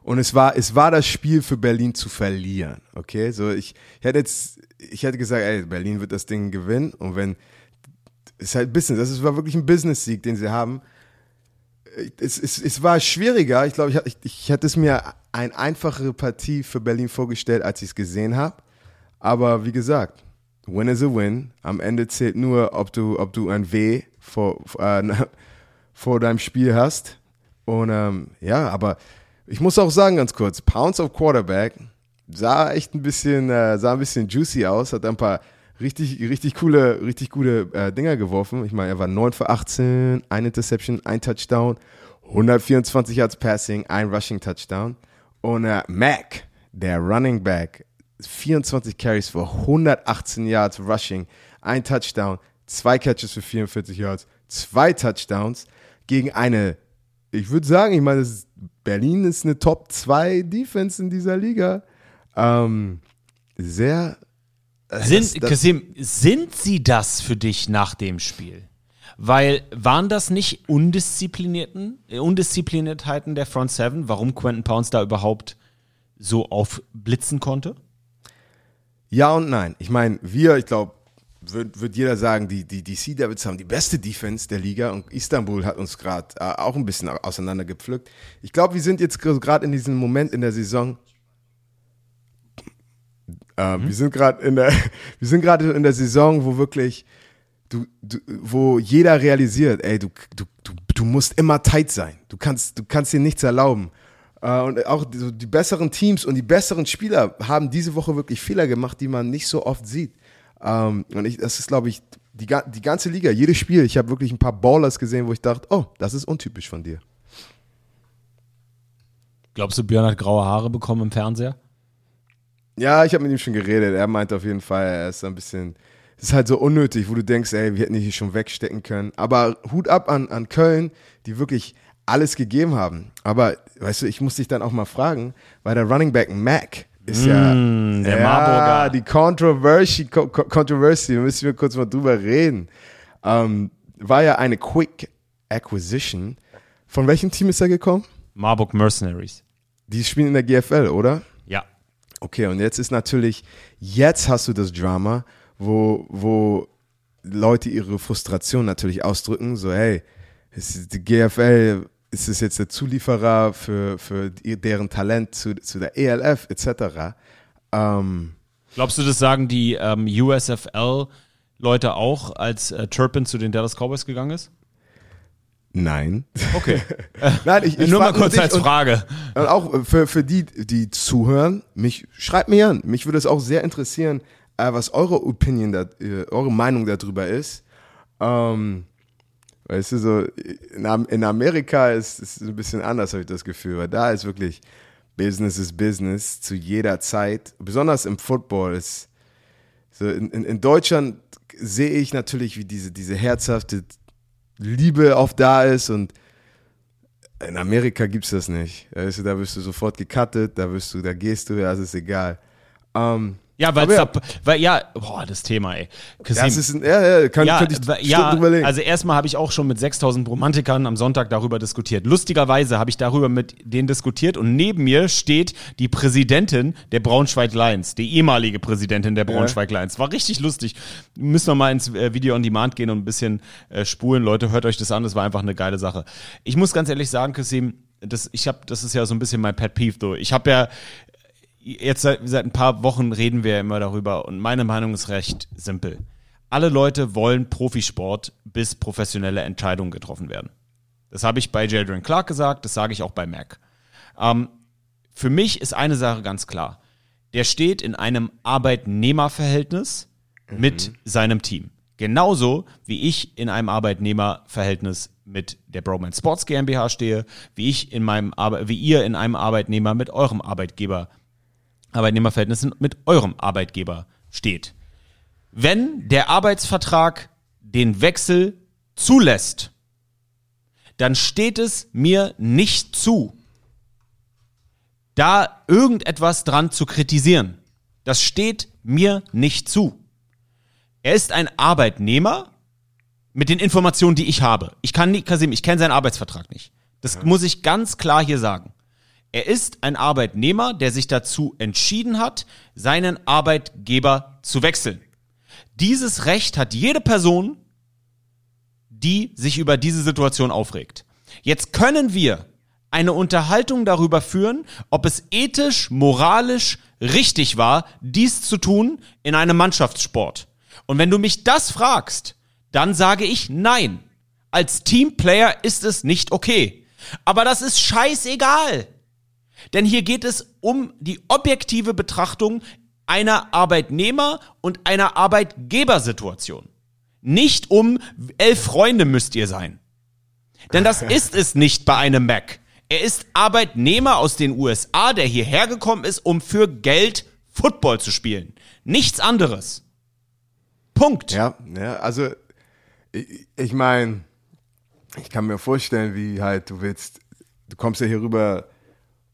Und es war, es war das Spiel für Berlin zu verlieren. Okay, so ich, ich hätte jetzt, ich hätte gesagt, ey, Berlin wird das Ding gewinnen. Und wenn, ist halt Business, das war wirklich ein Business-Sieg, den sie haben. Es, es, es war schwieriger. Ich glaube, ich, ich, ich hätte es mir eine einfachere Partie für Berlin vorgestellt, als ich es gesehen habe. Aber wie gesagt, win is a win. Am Ende zählt nur, ob du, ob du ein W vor, äh, vor deinem Spiel hast. Und ähm, ja, aber ich muss auch sagen, ganz kurz, Pounds of Quarterback sah echt ein bisschen, äh, sah ein bisschen juicy aus, hat ein paar richtig, richtig coole, richtig gute äh, Dinger geworfen. Ich meine, er war 9 für 18, ein Interception, ein Touchdown, 124 Yards Passing, ein Rushing Touchdown. Und äh, Mac, der Running Back, 24 Carries für 118 Yards Rushing, ein Touchdown, zwei Catches für 44 Yards, zwei Touchdowns gegen eine, ich würde sagen, ich meine, Berlin ist eine Top 2 Defense in dieser Liga. Ähm, sehr. Äh, Sind, das- das- Kasim, sind sie das für dich nach dem Spiel? Weil waren das nicht undisziplinierten, äh, Undiszipliniertheiten der Front Seven, warum Quentin Pounds da überhaupt so aufblitzen konnte? Ja und nein. Ich meine, wir, ich glaube, wird, wird jeder sagen, die, die, die Sea Devils haben die beste Defense der Liga und Istanbul hat uns gerade äh, auch ein bisschen auseinandergepflückt. Ich glaube, wir sind jetzt gerade in diesem Moment in der Saison. Äh, Wir sind gerade in der, wir sind gerade in der Saison, wo wirklich du, du, wo jeder realisiert, ey, du, du, du, du musst immer tight sein. Du kannst, du kannst dir nichts erlauben. Äh, Und auch die, die besseren Teams und die besseren Spieler haben diese Woche wirklich Fehler gemacht, die man nicht so oft sieht. Ähm, Und ich, das ist, glaube ich, die, die ganze Liga, jedes Spiel. Ich habe wirklich ein paar Ballers gesehen, wo ich dachte, oh, das ist untypisch von dir. Glaubst du, Björn hat graue Haare bekommen im Fernseher? Ja, ich habe mit ihm schon geredet. Er meinte auf jeden Fall, er ist ein bisschen, es ist halt so unnötig, wo du denkst, ey, wir hätten die hier schon wegstecken können. Aber Hut ab an, an Köln, die wirklich alles gegeben haben. Aber, weißt du, ich muss dich dann auch mal fragen, weil der Running Back Mac ist ja, Mm, der ja, Marburger. die Controversy, Co Co- Controversy, da müssen wir kurz mal drüber reden. Ähm, war ja eine Quick Acquisition. Von welchem Team ist er gekommen? Marburg Mercenaries. Die spielen in der GFL, oder? Okay, und jetzt ist natürlich, jetzt hast du das Drama, wo, wo Leute ihre Frustration natürlich ausdrücken, so hey, die GFL, ist es jetzt der Zulieferer für, für deren Talent zu, zu der ELF etc. Ähm, Glaubst du, das sagen die ähm, USFL-Leute auch, als äh, Turpin zu den Dallas Cowboys gegangen ist? Nein. Okay. Nein, ich, ich Nur mal kurz als und- Frage. Und auch für, für die, die zuhören, mich schreibt mir an. Mich würde es auch sehr interessieren, äh, was eure Opinion, da, äh, eure Meinung darüber ist. Ähm, weißt du, so in Amerika ist es ein bisschen anders, habe ich das Gefühl, weil da ist wirklich Business is Business zu jeder Zeit. Besonders im Football ist so in, in, in Deutschland sehe ich natürlich, wie diese, diese herzhafte Liebe oft da ist und in Amerika gibt's das nicht. Da wirst du sofort gecuttet, da wirst du, da gehst du, ja, das ist egal. Ähm, Ja, weil, ja. da, weil ja, boah, das Thema, ey. Kasim, das ist ein, ja, ja, kann, ja, könnte ich Stunden ja überlegen. also erstmal habe ich auch schon mit 6000 Romantikern am Sonntag darüber diskutiert. Lustigerweise habe ich darüber mit denen diskutiert und neben mir steht die Präsidentin der Braunschweig Lions, die ehemalige Präsidentin der Braunschweig Lions. War richtig lustig. Müssen wir mal ins äh, Video on Demand gehen und ein bisschen äh, spulen. Leute, hört euch das an, das war einfach eine geile Sache. Ich muss ganz ehrlich sagen, Kasim, das, ich habe, das ist ja so ein bisschen mein Pet Peeve. So. Ich habe ja jetzt seit, seit ein paar Wochen reden wir ja immer darüber und meine Meinung ist recht simpel. Alle Leute wollen Profisport, bis professionelle Entscheidungen getroffen werden. Das habe ich bei Jadrian Clark gesagt, das sage ich auch bei Mac. Ähm, für mich ist eine Sache ganz klar. Der steht in einem Arbeitnehmerverhältnis mit seinem Team. Genauso wie ich in einem Arbeitnehmerverhältnis mit der Broman Sports GmbH stehe, wie ich in meinem Arbe wie ihr in einem Arbeitnehmer mit eurem Arbeitgeber Arbeitnehmerverhältnis mit eurem Arbeitgeber steht. Wenn der Arbeitsvertrag den Wechsel zulässt, dann steht es mir nicht zu, da irgendetwas dran zu kritisieren. Das steht mir nicht zu. Er ist ein Arbeitnehmer mit den Informationen, die ich habe. Ich kann nicht, Kasim, ich kenne seinen Arbeitsvertrag nicht. Das muss ich ganz klar hier sagen. Er ist ein Arbeitnehmer, der sich dazu entschieden hat, seinen Arbeitgeber zu wechseln. Dieses Recht hat jede Person, die sich über diese Situation aufregt. Jetzt können wir eine Unterhaltung darüber führen, ob es ethisch, moralisch richtig war, dies zu tun in einem Mannschaftssport. Und wenn du mich das fragst, dann sage ich nein. Als Teamplayer ist es nicht okay. Aber das ist scheißegal. Denn hier geht es um die objektive Betrachtung einer Arbeitnehmer- und einer Arbeitgebersituation. Nicht um elf Freunde müsst ihr sein. Denn das ist es nicht bei einem Mac. Er ist Arbeitnehmer aus den USA, der hierher gekommen ist, um für Geld Football zu spielen. Nichts anderes. Punkt. Ja, ja, also ich, ich meine, ich kann mir vorstellen, wie halt du willst, du kommst ja hier rüber,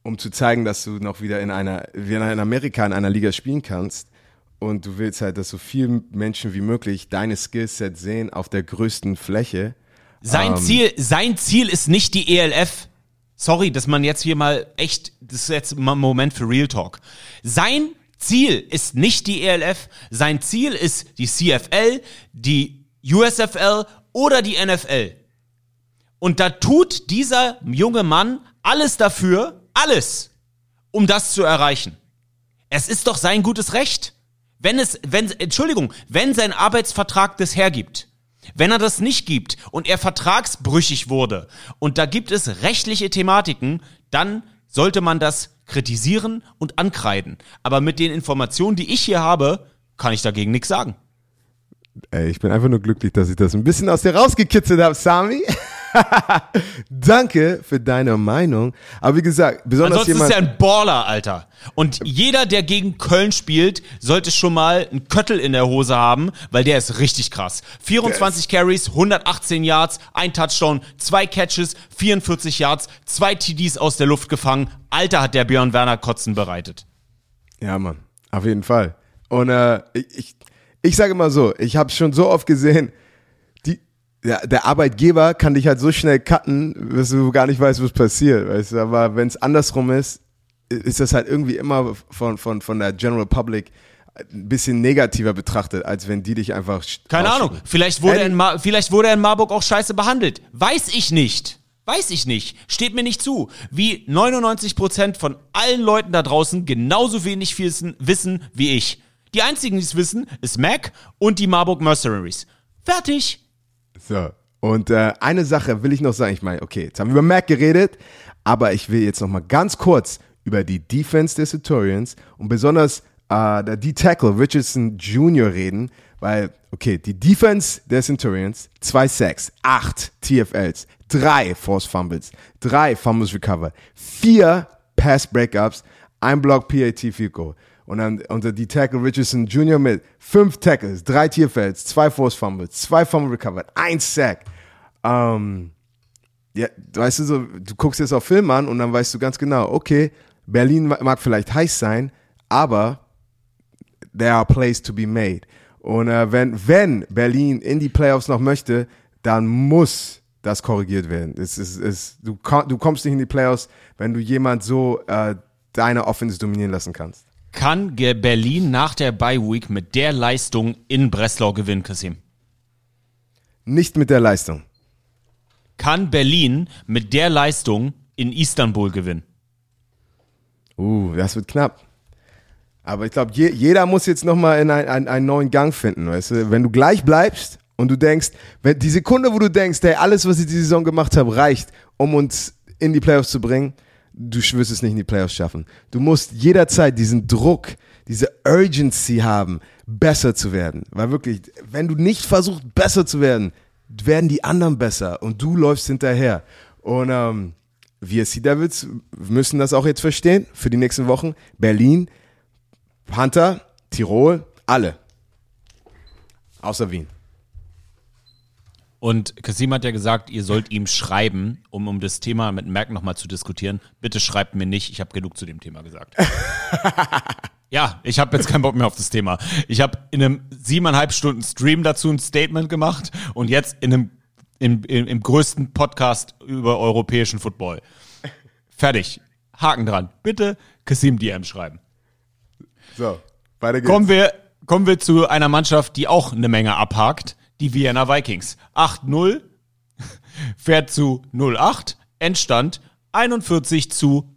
um zu zeigen, dass du noch wieder in einer, wie in Amerika in einer Liga spielen kannst. Und du willst halt, dass so viele Menschen wie möglich deine Skillset sehen auf der größten Fläche. Sein Ähm. Ziel, sein Ziel ist nicht die ELF. Sorry, dass man jetzt hier mal echt, das ist jetzt mal ein Moment für Real Talk. Sein Ziel ist nicht die ELF, sein Ziel ist die CFL, die USFL oder die NFL. Und da tut dieser junge Mann alles dafür, alles, um das zu erreichen. Es ist doch sein gutes Recht. Wenn es, wenn, Entschuldigung, wenn sein Arbeitsvertrag das hergibt, wenn er das nicht gibt und er vertragsbrüchig wurde und da gibt es rechtliche Thematiken, dann sollte man das kritisieren und ankreiden. Aber mit den Informationen, die ich hier habe, kann ich dagegen nichts sagen. Ey, ich bin einfach nur glücklich, dass ich das ein bisschen aus dir rausgekitzelt habe, Sami. Danke für deine Meinung. Aber wie gesagt, besonders Ansonsten jemand. ist er ein Baller, Alter. Und jeder, der gegen Köln spielt, sollte schon mal einen Köttel in der Hose haben, weil der ist richtig krass. 24 Carries, 118 Yards, ein Touchdown, zwei Catches, 44 Yards, zwei TDs aus der Luft gefangen. Alter, hat der Björn Werner Kotzen bereitet. Ja, Mann, auf jeden Fall. Und äh, ich, ich, ich sage mal so, ich habe schon so oft gesehen, der, der Arbeitgeber kann dich halt so schnell cutten, dass du gar nicht weißt, was passiert. Weißt du? Aber wenn es andersrum ist, ist das halt irgendwie immer von, von, von der General Public ein bisschen negativer betrachtet, als wenn die dich einfach. Keine Ahnung, vielleicht wurde, er in Ma vielleicht wurde er in Marburg auch scheiße behandelt. Weiß ich nicht. Weiß ich nicht. Steht mir nicht zu. Wie 99% von allen Leuten da draußen genauso wenig wissen, wissen wie ich. Die einzigen, die es wissen, ist Mac und die Marburg Mercenaries. Fertig. So. Und äh, eine Sache will ich noch sagen. Ich meine, okay, jetzt haben wir über Mac geredet, aber ich will jetzt noch mal ganz kurz über die Defense der Centurions und besonders äh, D-Tackle Richardson Jr. reden, weil, okay, die Defense der Centurions, zwei Sacks, acht TFLs, drei Force Fumbles, drei Fumbles Recover, vier Pass Breakups, ein Block PAT Field Goal. Und dann unter die Tackle Richardson Jr. mit fünf Tackles, drei TFLs, zwei Force Fumbles, zwei Fumble Recovered, ein Sack. Ähm, ja, weißt du so, du guckst jetzt auf Film an und dann weißt du ganz genau, okay, Berlin ma- mag vielleicht heiß sein, aber there are plays to be made. Und äh, wenn, wenn Berlin in die Playoffs noch möchte, dann muss das korrigiert werden. Es ist, es, du, du kommst nicht in die Playoffs, wenn du jemand so äh, deine Offense dominieren lassen kannst. Kann Berlin nach der Bye Week mit der Leistung in Breslau gewinnen, Kasim? Nicht mit der Leistung. Kann Berlin mit der Leistung in Istanbul gewinnen? Uh, das wird knapp. Aber ich glaube, je, jeder muss jetzt nochmal in ein, ein, einen neuen Gang finden, weißt du? Wenn du gleich bleibst und du denkst, wenn die Sekunde, wo du denkst, hey, alles, was ich diese Saison gemacht habe, reicht, um uns in die Playoffs zu bringen, du wirst es nicht in die Playoffs schaffen. Du musst jederzeit diesen Druck, diese Urgency haben, besser zu werden. Weil wirklich, wenn du nicht versuchst, besser zu werden, werden die anderen besser und du läufst hinterher. Und ähm, wir Sea Devils müssen das auch jetzt verstehen für die nächsten Wochen. Berlin, Panther, Tirol, alle. Außer Wien. Und Kasim hat ja gesagt, ihr sollt ihm schreiben, um, um das Thema mit Merck nochmal zu diskutieren. Bitte schreibt mir nicht, ich habe genug zu dem Thema gesagt. ja, ich habe jetzt keinen Bock mehr auf das Thema. Ich habe in einem siebeneinhalb Stunden Stream dazu ein Statement gemacht und jetzt in einem im, im, im größten Podcast über europäischen Football. Fertig. Haken dran. Bitte Kasim DM schreiben. So, weiter geht's. Kommen wir, kommen wir zu einer Mannschaft, die auch eine Menge abhakt. Die Vienna Vikings. 8-0, fährt zu 0-8, Endstand 41 zu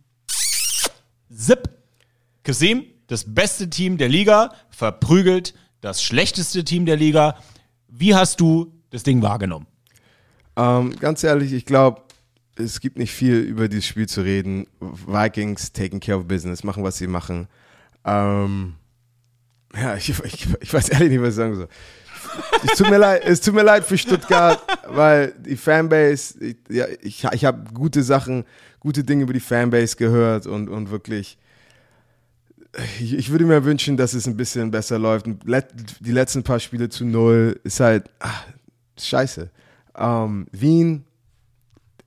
Zip. Kasim, das beste Team der Liga, verprügelt das schlechteste Team der Liga. Wie hast du das Ding wahrgenommen? Ähm, ganz ehrlich, ich glaube, es gibt nicht viel über dieses Spiel zu reden. Vikings taking care of business, machen, was sie machen. Ähm, ja, ich, ich, ich weiß ehrlich nicht, was ich sagen soll. Es tut mir leid, es tut mir leid für Stuttgart, weil die Fanbase, ich, ja, ich, ich habe gute Sachen, gute Dinge über die Fanbase gehört und, und wirklich, ich, ich würde mir wünschen, dass es ein bisschen besser läuft. Die letzten paar Spiele zu null ist halt ach, scheiße. Ähm, Wien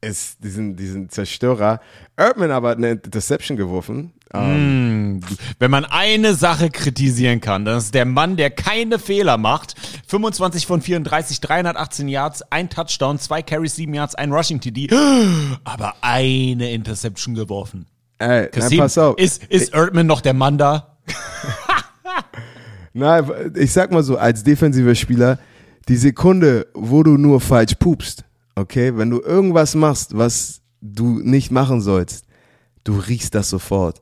ist diesen, diesen Zerstörer. Erdmann aber hat eine Interception geworfen. Ähm, Wenn man eine Sache kritisieren kann, dann ist der Mann, der keine Fehler macht. 25 von 34, 318 Yards, ein Touchdown, zwei Carries, sieben Yards, ein Rushing TD, aber eine Interception geworfen. ey, nein, pass auf. Ist, ist Erdmann noch der Mann da? Nein, ich sag mal so, als defensiver Spieler, die Sekunde, wo du nur falsch pupst, okay, wenn du irgendwas machst, was du nicht machen sollst, du riechst das sofort.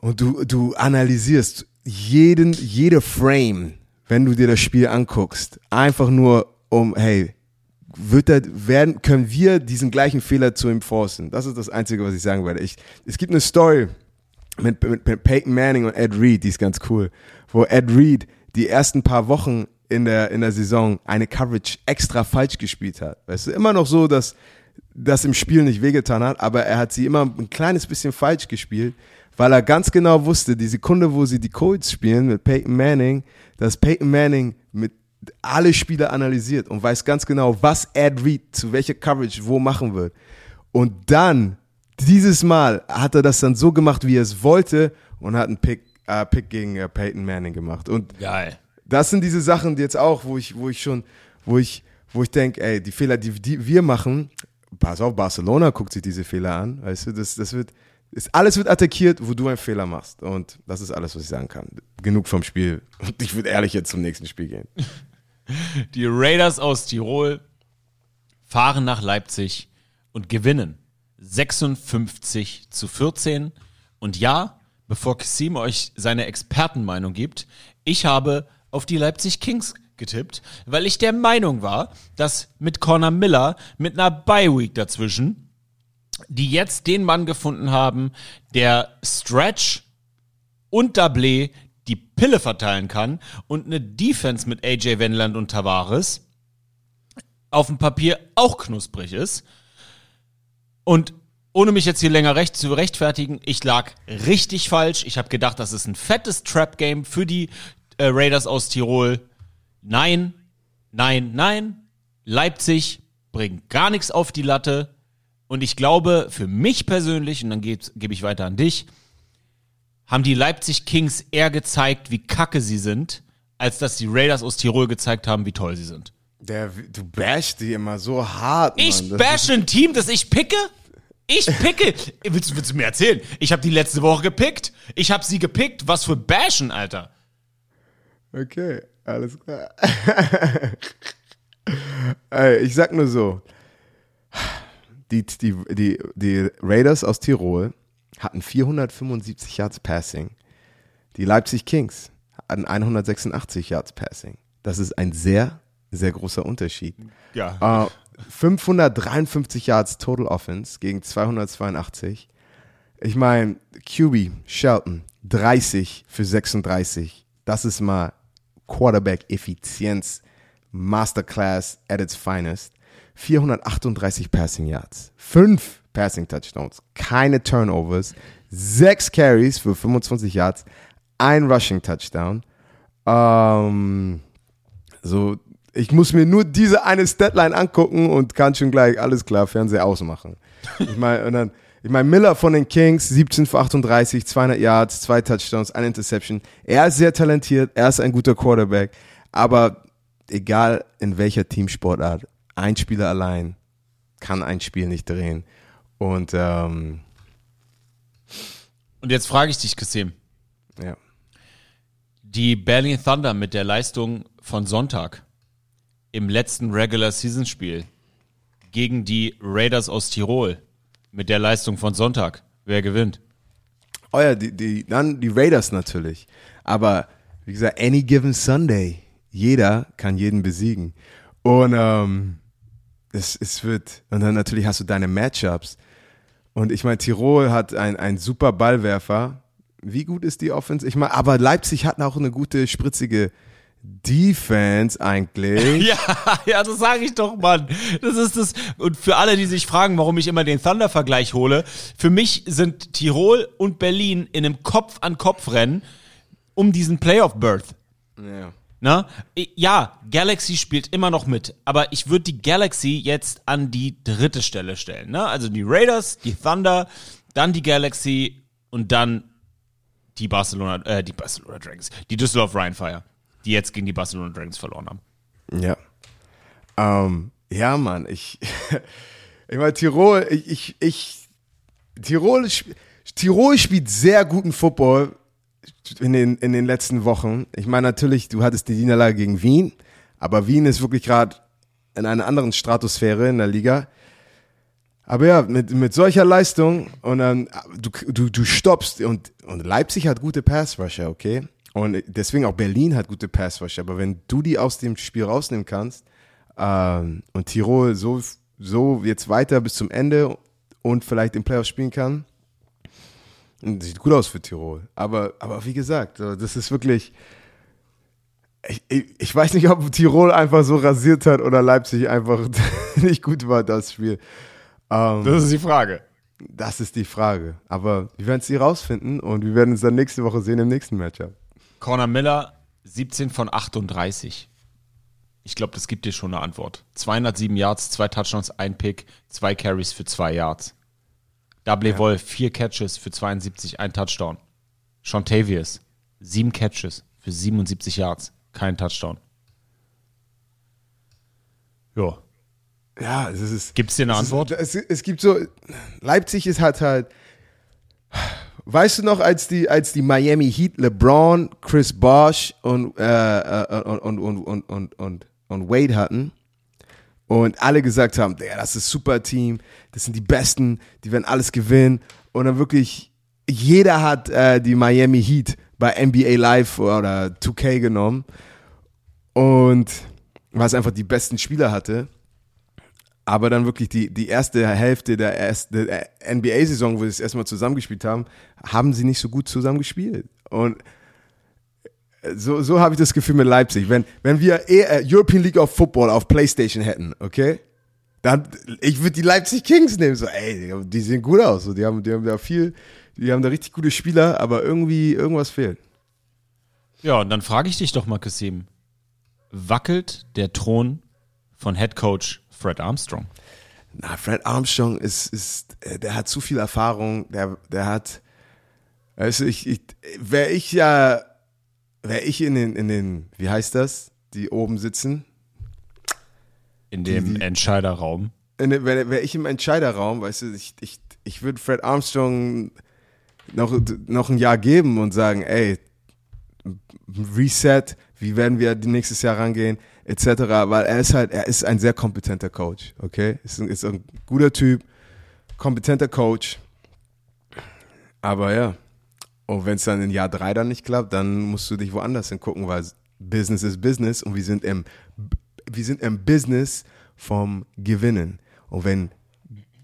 Und du, du analysierst jeden, jede Frame, wenn du dir das Spiel anguckst, einfach nur um, hey, wird da, werden, können wir diesen gleichen Fehler zu ihm forcen? Das ist das Einzige, was ich sagen werde. Ich, es gibt eine Story, mit, mit, mit Peyton Manning und Ed Reed, die ist ganz cool, wo Ed Reed die ersten paar Wochen in der, in der Saison eine Coverage extra falsch gespielt hat. Weißt du, immer noch so, dass das im Spiel nicht wehgetan hat, aber er hat sie immer ein kleines bisschen falsch gespielt, weil er ganz genau wusste, die Sekunde, wo sie die Colts spielen mit Peyton Manning, dass Peyton Manning mit alle Spieler analysiert und weiß ganz genau, was Ed Reed zu welcher Coverage wo machen wird. Und dann, dieses Mal, hat er das dann so gemacht, wie er es wollte und hat einen Pick, äh, Pick gegen äh, Peyton Manning gemacht. Und Geil. Das sind diese Sachen jetzt auch, wo ich, wo ich schon, wo ich, wo ich denke, ey, die Fehler, die, die wir machen, pass auf, Barcelona guckt sich diese Fehler an, weißt du, das, das wird, ist, alles wird attackiert, wo du einen Fehler machst. Und das ist alles, was ich sagen kann. Genug vom Spiel. Und ich würde ehrlich jetzt zum nächsten Spiel gehen. Die Raiders aus Tirol fahren nach Leipzig und gewinnen 56 zu 14. Und ja, bevor Kasim euch seine Expertenmeinung gibt, ich habe auf die Leipzig Kings getippt, weil ich der Meinung war, dass mit Connor Miller, mit einer Bye-Week dazwischen, die jetzt den Mann gefunden haben, der Stretch und Dablé die Pille verteilen kann und eine Defense mit AJ Wendland und Tavares auf dem Papier auch knusprig ist. Und ohne mich jetzt hier länger recht zu rechtfertigen, ich lag richtig falsch. Ich habe gedacht, das ist ein fettes Trap-Game für die äh, Raiders aus Tirol. Nein, nein, nein. Leipzig bringt gar nichts auf die Latte. Und ich glaube, für mich persönlich, und dann gebe geb ich weiter an dich, haben die Leipzig Kings eher gezeigt, wie kacke sie sind, als dass die Raiders aus Tirol gezeigt haben, wie toll sie sind. Der, du bashst die immer so hart. Mann. Ich bash ein Team, das ich picke? Ich picke. willst, willst du mir erzählen? Ich habe die letzte Woche gepickt. Ich habe sie gepickt. Was für Bashen, Alter. Okay, alles klar. Ey, ich sag nur so. Die, die, die, die Raiders aus Tirol hatten 475 Yards Passing. Die Leipzig Kings hatten 186 Yards Passing. Das ist ein sehr, sehr großer Unterschied. Ja. Äh, 553 Yards Total Offense gegen 282. Ich meine, QB, Shelton, 30 für 36. Das ist mal Quarterback-Effizienz, Masterclass at its finest. 438 Passing Yards, 5 Passing Touchdowns, keine Turnovers, 6 Carries für 25 Yards, ein Rushing Touchdown. Ähm, so, ich muss mir nur diese eine Statline angucken und kann schon gleich, alles klar, Fernseher ausmachen. Ich meine, und dann, ich meine, Miller von den Kings, 17 für 38, 200 Yards, zwei Touchdowns, eine Interception. Er ist sehr talentiert, er ist ein guter Quarterback, aber egal in welcher Teamsportart, ein Spieler allein kann ein Spiel nicht drehen. Und, ähm, Und jetzt frage ich dich, Kasim. ja. Die Berlin Thunder mit der Leistung von Sonntag im letzten Regular Season Spiel gegen die Raiders aus Tirol mit der Leistung von Sonntag. Wer gewinnt? Oh ja, die, die, dann die Raiders natürlich. Aber wie gesagt, any given Sunday, jeder kann jeden besiegen. Und ähm, es, es wird, und dann natürlich hast du deine Matchups. Und ich meine, Tirol hat ein, ein super Ballwerfer. Wie gut ist die Offense? Ich meine, aber Leipzig hat auch eine gute, spritzige Defense eigentlich. Ja, ja, das sage ich doch, Mann. Das ist das. Und für alle, die sich fragen, warum ich immer den Thunder-Vergleich hole, für mich sind Tirol und Berlin in einem Kopf-an-Kopf-Rennen um diesen Playoff-Berth. Ja. Na? Ja, Galaxy spielt immer noch mit, aber ich würde die Galaxy jetzt an die dritte Stelle stellen. Ne? Also die Raiders, die Thunder, dann die Galaxy und dann die Barcelona, äh, die Barcelona Dragons, die Düsseldorf Rheinfire, die jetzt gegen die Barcelona Dragons verloren haben. Ja. Ähm, ja, Mann, ich, ich meine, Tirol, ich, ich, ich Tirol, Tirol spielt sehr guten Football in den, in den letzten Wochen. Ich meine, natürlich, du hattest die Niederlage gegen Wien, aber Wien ist wirklich gerade in einer anderen Stratosphäre in der Liga. Aber ja, mit, mit solcher Leistung und dann, du, du, du stoppst und, und Leipzig hat gute Pass-Rusher, okay? Und deswegen auch Berlin hat gute Pass-Rusher. Aber wenn du die aus dem Spiel rausnehmen kannst ähm, und Tirol so, so jetzt weiter bis zum Ende und vielleicht im Playoff spielen kann, sieht gut aus für Tirol. Aber, aber wie gesagt, so, das ist wirklich, ich, ich, ich weiß nicht, ob Tirol einfach so rasiert hat oder Leipzig einfach nicht gut war, das Spiel. Ähm, Das ist die Frage. das ist die Frage. Aber wir werden es hier rausfinden und wir werden es dann nächste Woche sehen im nächsten Matchup. Conor Miller, 17 von 38. Ich glaube, das gibt dir schon eine Antwort. 207 Yards, zwei Touchdowns, ein Pick, zwei Carries für zwei Yards. Double Wolf, vier Catches für 72, ein Touchdown. Shontavius, sieben Catches für 77 Yards, kein Touchdown. Ja. Ja, es ist. Gibt's dir eine es Antwort? Ist, es, es gibt so. Leipzig ist halt halt. Weißt du noch, als die, als die Miami Heat LeBron, Chris Bosh und, äh, äh, und, und, und, und, und, und, Wade hatten und alle gesagt haben, das ist ein super Team, das sind die Besten, die werden alles gewinnen und dann wirklich jeder hat äh, die Miami Heat bei NBA Live oder 2K genommen und es einfach die besten Spieler hatte. Aber dann wirklich die, die erste Hälfte der, ersten- NBA-Saison, wo sie das erstmal zusammengespielt haben, haben sie nicht so gut zusammengespielt. Und so, so habe ich das Gefühl mit Leipzig. Wenn, wenn wir eh, äh, European League of Football auf Playstation hätten, okay? Dann, ich würde die Leipzig Kings nehmen. So, ey, die, die sehen gut aus. So, die haben, die haben da viel, die haben da richtig gute Spieler, aber irgendwie, irgendwas fehlt. Ja, und dann frage ich dich doch mal, Kassim. Wackelt der Thron von Head Coach Fred Armstrong? Na, Fred Armstrong ist, ist, äh, der hat zu viel Erfahrung, der, der hat, also ich, ich wäre ich ja, wäre ich in den, in den, wie heißt das, die oben sitzen, In dem die- Entscheiderraum. wäre wär ich im Entscheiderraum, weißt du, ich, ich, ich würde Fred Armstrong noch, noch ein Jahr geben und sagen, ey, Reset, wie werden wir nächstes Jahr rangehen, etc., weil er ist halt, er ist ein sehr kompetenter Coach, okay? Ist ein, ist ein guter Typ, kompetenter Coach, aber ja, und wenn es dann in Jahr drei dann nicht klappt, dann musst du dich woanders hingucken, weil Business ist Business und wir sind im, wir sind im Business vom Gewinnen. Und wenn,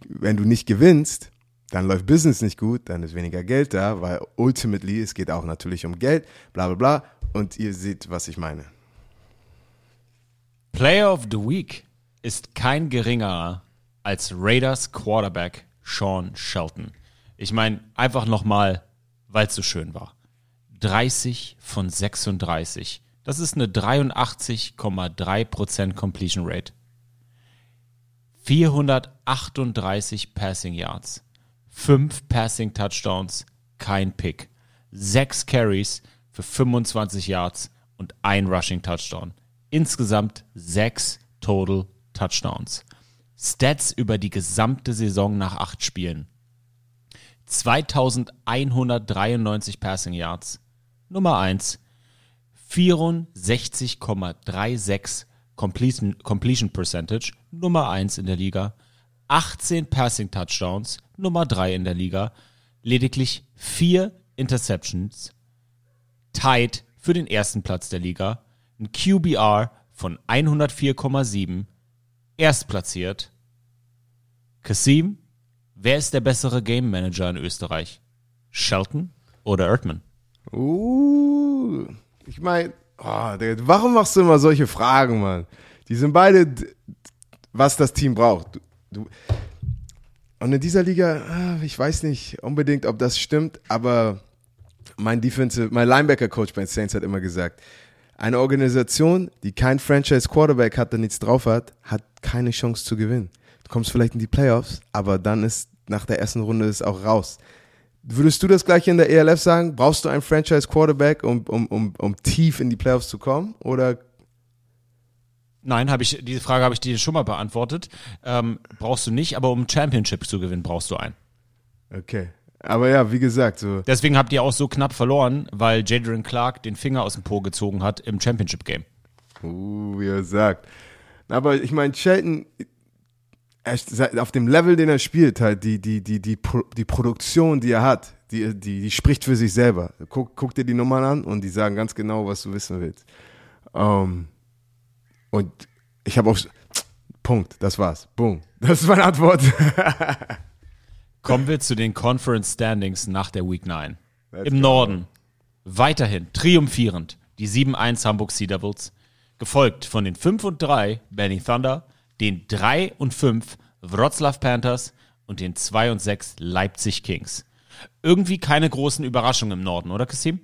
wenn du nicht gewinnst, dann läuft Business nicht gut, dann ist weniger Geld da, weil ultimately, es geht auch natürlich um Geld, bla bla bla. Und ihr seht, was ich meine. Player of the Week ist kein geringerer als Raiders Quarterback Sean Shelton. Ich meine, einfach nochmal, weil es so schön war. 30 von 36. Das ist eine 83,3% Completion Rate. 438 Passing Yards. 5 Passing Touchdowns, kein Pick. 6 Carries für 25 Yards und ein Rushing Touchdown. Insgesamt 6 Total Touchdowns. Stats über die gesamte Saison nach 8 Spielen. 2193 Passing Yards. Nummer 1. 64,36 Completion, Completion Percentage. Nummer 1 in der Liga. 18 Passing Touchdowns. Nummer 3 in der Liga. Lediglich 4 Interceptions. Tied für den ersten Platz der Liga. Ein QBR von 104,7. Erstplatziert. Kasim, wer ist der bessere Game Manager in Österreich? Shelton oder Erdmann? Uh, ich meine, oh, Digga, warum machst du immer solche Fragen, Mann? Die sind beide, was das Team braucht. Du, du, und in dieser Liga, ah, ich weiß nicht unbedingt, ob das stimmt, aber mein Defensive, mein Linebacker-Coach bei den Saints hat immer gesagt, eine Organisation, die kein Franchise-Quarterback hat, der nichts drauf hat, hat keine Chance zu gewinnen. Du kommst vielleicht in die Playoffs, aber dann ist nach der ersten Runde ist auch raus. Würdest du das gleiche in der ELF sagen? Brauchst du einen Franchise-Quarterback, um, um, um, um tief in die Playoffs zu kommen? Oder Nein, habe ich, diese Frage habe ich dir schon mal beantwortet. Ähm, brauchst du nicht, aber um Championship zu gewinnen, brauchst du einen. okay. Aber ja, wie gesagt, so Deswegen habt ihr auch so knapp verloren, weil Jadrian Clark den Finger aus dem Po gezogen hat im Championship Game. Uh, wie er sagt. Aber ich meine, Shelton, auf dem Level, den er spielt, halt, die, die, die, die, die Produktion, die er hat, die, die, die spricht für sich selber. Guck, guck dir die Nummern an und die sagen ganz genau, was du wissen willst. Ähm, und ich habe auch. Punkt, das war's. Boom. Das ist meine Antwort. Kommen wir zu den Conference Standings nach der Week 9. Let's Im. Norden weiterhin triumphierend die 7-1 Hamburg Sea Devils, gefolgt von den 5 und 3 Benny Thunder, den 3 und 5 Wroclaw Panthers und den 2 und 6 Leipzig Kings. Irgendwie keine großen Überraschungen im Norden, oder Kassim?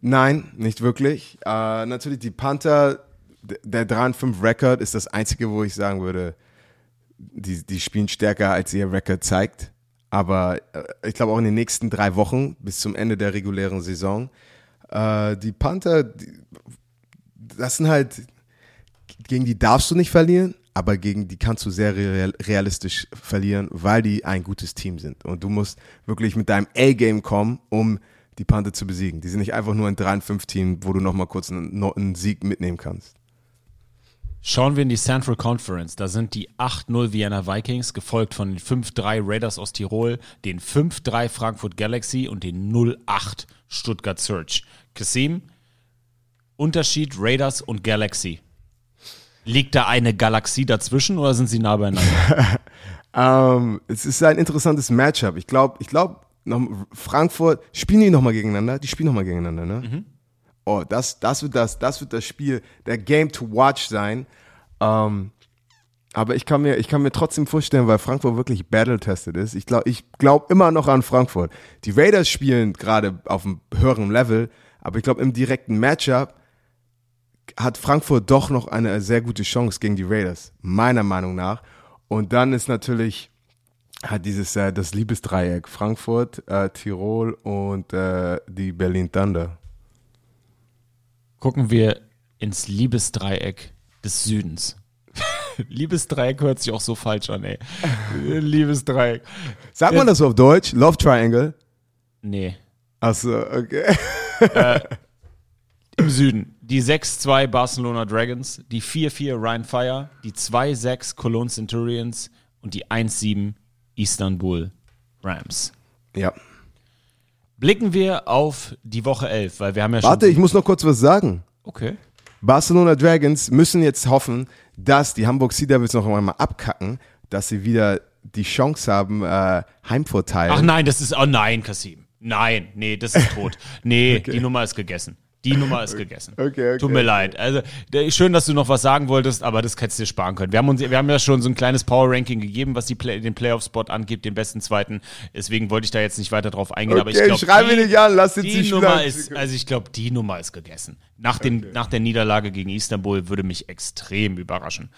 Nein, nicht wirklich. Äh, natürlich die Panther, der 3 und 5 Record ist das einzige, wo ich sagen würde, die, die spielen stärker, als ihr Record zeigt. Aber äh, ich glaube auch in den nächsten drei Wochen bis zum Ende der regulären Saison. Äh, die Panther, die, das sind halt, gegen die darfst du nicht verlieren, aber gegen die kannst du sehr real, realistisch verlieren, weil die ein gutes Team sind. Und du musst wirklich mit deinem A-Game kommen, um die Panther zu besiegen. Die sind nicht einfach nur ein 3-5-Team, wo du nochmal kurz einen, einen Sieg mitnehmen kannst. Schauen wir in die Central Conference. Da sind die 8-0 Vienna Vikings, gefolgt von den 5-3 Raiders aus Tirol, den 5-3 Frankfurt Galaxy und den 0-8 Stuttgart Surge. Kasim, Unterschied Raiders und Galaxy. Liegt da eine Galaxie dazwischen oder sind sie nah beieinander? Ähm, es ist ein interessantes Matchup. Ich glaube, ich glaube, Frankfurt, spielen die nochmal gegeneinander? Die spielen nochmal gegeneinander, ne? Oh, das, das wird das, das wird das Spiel, der Game to watch sein. Ähm, aber ich kann mir, ich kann mir trotzdem vorstellen, weil Frankfurt wirklich battle-tested ist. Ich glaube, ich glaube immer noch an Frankfurt. Die Raiders spielen gerade auf einem höheren Level, aber ich glaube, im direkten Matchup hat Frankfurt doch noch eine sehr gute Chance gegen die Raiders, meiner Meinung nach. Und dann ist natürlich hat dieses äh, das Liebesdreieck Frankfurt, äh, Tirol und äh, die Berlin Thunder. Gucken wir ins Liebesdreieck des Südens. Liebesdreieck hört sich auch so falsch an, ey. Liebesdreieck. Sagt man das so auf Deutsch? Love Triangle? Nee. Achso, okay. Im Süden. Die 6-2 Barcelona Dragons, die 4-4 Ryan Fire, die 2-6 Cologne Centurions und die 1-7 Istanbul Rams. Ja. Blicken wir auf die Woche 11, weil wir haben ja schon. Warte, ich muss noch kurz was sagen. Okay. Barcelona Dragons müssen jetzt hoffen, dass die Hamburg Sea Devils noch einmal abkacken, dass sie wieder die Chance haben, äh, Heimvorteil. Ach nein, das ist. Oh nein, Kasim. Nein, nee, das ist tot. Nee, die Nummer ist gegessen. Die Nummer ist gegessen. Okay, okay, Tut mir okay. leid. Also, schön, dass du noch was sagen wolltest, aber das hättest du dir sparen können. Wir haben, uns, wir haben ja schon so ein kleines Power-Ranking gegeben, was die Play, den Playoff-Spot angeht, den besten zweiten. Deswegen wollte ich da jetzt nicht weiter drauf eingehen. aber ich Okay, glaube, schrei mich nicht an, lass jetzt die Nummer lang- ist, also ich glaube, die Nummer ist gegessen. Nach, den, nach der Niederlage gegen Istanbul würde mich extrem überraschen.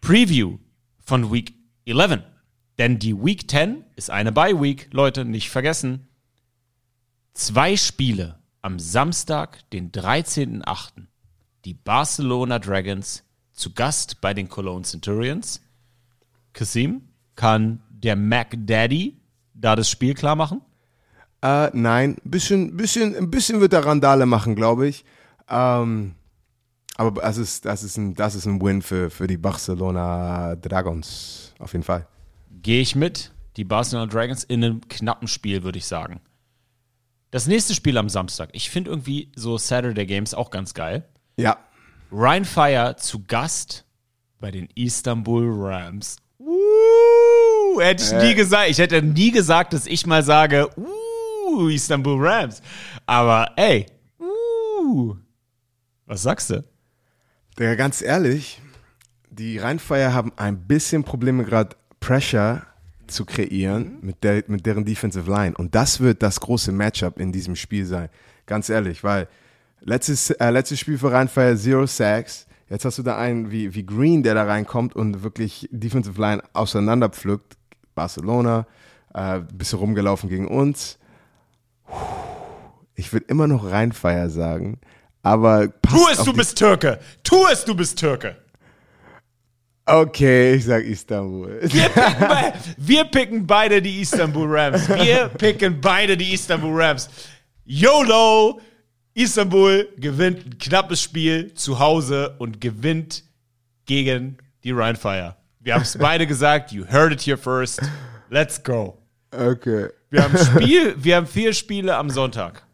Preview von Week 11. Denn die Week 10 ist eine Bye-Week, Leute, nicht vergessen. Zwei Spiele am Samstag, den 13.8. Die Barcelona Dragons zu Gast bei den Cologne Centurions. Kasim, kann der Mac Daddy da das Spiel klar machen? Äh, nein, ein bisschen, bisschen, ein bisschen wird er Randale machen, glaube ich. Ähm, aber das ist, das ist ein, das ist ein Win für, für die Barcelona Dragons. Auf jeden Fall. Gehe ich mit. Die Barcelona Dragons in einem knappen Spiel, würde ich sagen. Das nächste Spiel am Samstag. Ich finde irgendwie so Saturday Games auch ganz geil. Ja. Ryan Fire zu Gast bei den Istanbul Rams. Uh, hätte ich nie gesagt. Ich hätte nie gesagt, dass ich mal sage, uh, Istanbul Rams. Aber ey, uh, was sagst du? Digga, ganz ehrlich, die Rheinfeier haben ein bisschen Probleme gerade Pressure zu kreieren mit, der, mit deren Defensive Line. Und das wird das große Matchup in diesem Spiel sein. Ganz ehrlich, weil letztes, äh, letztes Spiel für Rheinfeier Zero Sacks. Jetzt hast du da einen wie, wie Green, der da reinkommt und wirklich Defensive Line auseinanderpflückt. Barcelona, äh, bisschen rumgelaufen gegen uns. Ich würde immer noch Rheinfeier sagen, aber Tu es, du bist Türke. Tu es, du bist Türke. Okay, ich sag Istanbul. Wir picken, be wir picken beide die Istanbul Rams. Wir picken beide die Istanbul Rams. YOLO! Istanbul gewinnt ein knappes Spiel zu Hause und gewinnt gegen die Rhine Fire. Wir haben es beide gesagt. You heard it here first. Let's go. Okay. Wir haben Spiel, wir haben vier Spiele am Sonntag.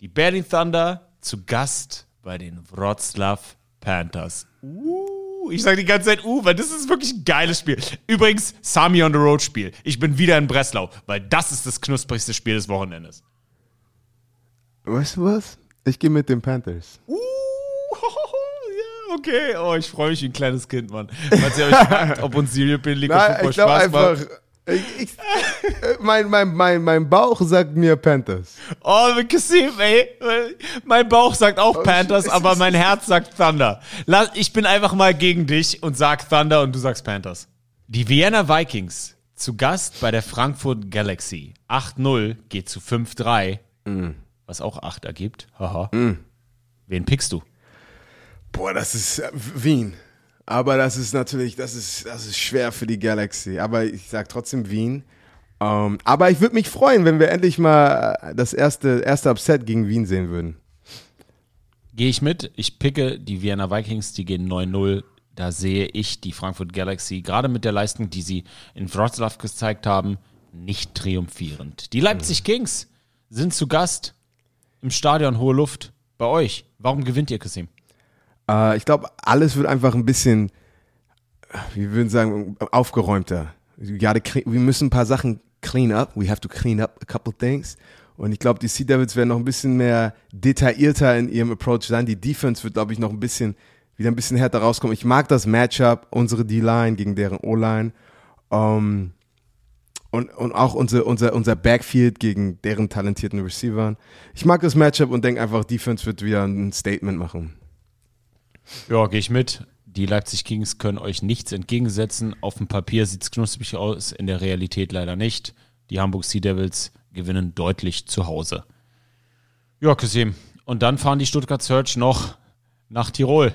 Die Berlin Thunder zu Gast bei den Wroclaw Panthers. Uh, ich sage die ganze Zeit, uh, weil das ist wirklich ein geiles Spiel. Übrigens, Sami on the Road Spiel. Ich bin wieder in Breslau, weil das ist das knusprigste Spiel des Wochenendes. Weißt du was? Ich gehe mit den Panthers. Uh, ja, okay. Oh, ich freue mich wie ein kleines Kind, Mann. Falls ihr euch fragt, ob uns of Nein, Football Spaß macht. Ich, mein, mein, mein, mein Bauch sagt mir Panthers. Oh, Kassim, ey. Mein Bauch sagt auch Panthers, Scheiße. aber mein Herz sagt Thunder. Ich bin einfach mal gegen dich und sag Thunder und du sagst Panthers. Die Vienna Vikings zu Gast bei der Frankfurt Galaxy. 8-0 geht zu 5-3, was auch 8 ergibt. Haha. Wen pickst du? Boah, das ist äh, Wien. Aber das ist natürlich, das ist, das ist schwer für die Galaxy. Aber ich sag trotzdem Wien. Ähm, aber ich würde mich freuen, wenn wir endlich mal äh, das erste, erste Upset gegen Wien sehen würden. Gehe ich mit. Ich picke die Vienna Vikings, die gehen 9-0. Da sehe ich die Frankfurt Galaxy, gerade mit der Leistung, die sie in Wroclaw gezeigt haben, nicht triumphierend. Die Leipzig Kings sind zu Gast im Stadion Hohe Luft bei euch. Warum gewinnt ihr, Kasim? Äh, ich glaube, alles wird einfach ein bisschen, wie würden sagen, aufgeräumter. Wir müssen ein paar Sachen clean up. We have to clean up a couple things. Und ich glaube, die Sea Devils werden noch ein bisschen mehr detaillierter in ihrem Approach sein. Die Defense wird, glaube ich, noch ein bisschen, wieder ein bisschen härter rauskommen. Ich mag das Matchup, unsere D-Line gegen deren O-Line. Ähm, und, und auch unser, unser, unser Backfield gegen deren talentierten Receivern. Ich mag das Matchup und denke einfach, Defense wird wieder ein Statement machen. Ja, gehe ich mit. Die Leipzig Kings können euch nichts entgegensetzen. Auf dem Papier sieht es knusprig aus, in der Realität leider nicht. Die Hamburg Sea Devils gewinnen deutlich zu Hause. Ja, Kasim. Und dann fahren die Stuttgart Search noch nach Tirol.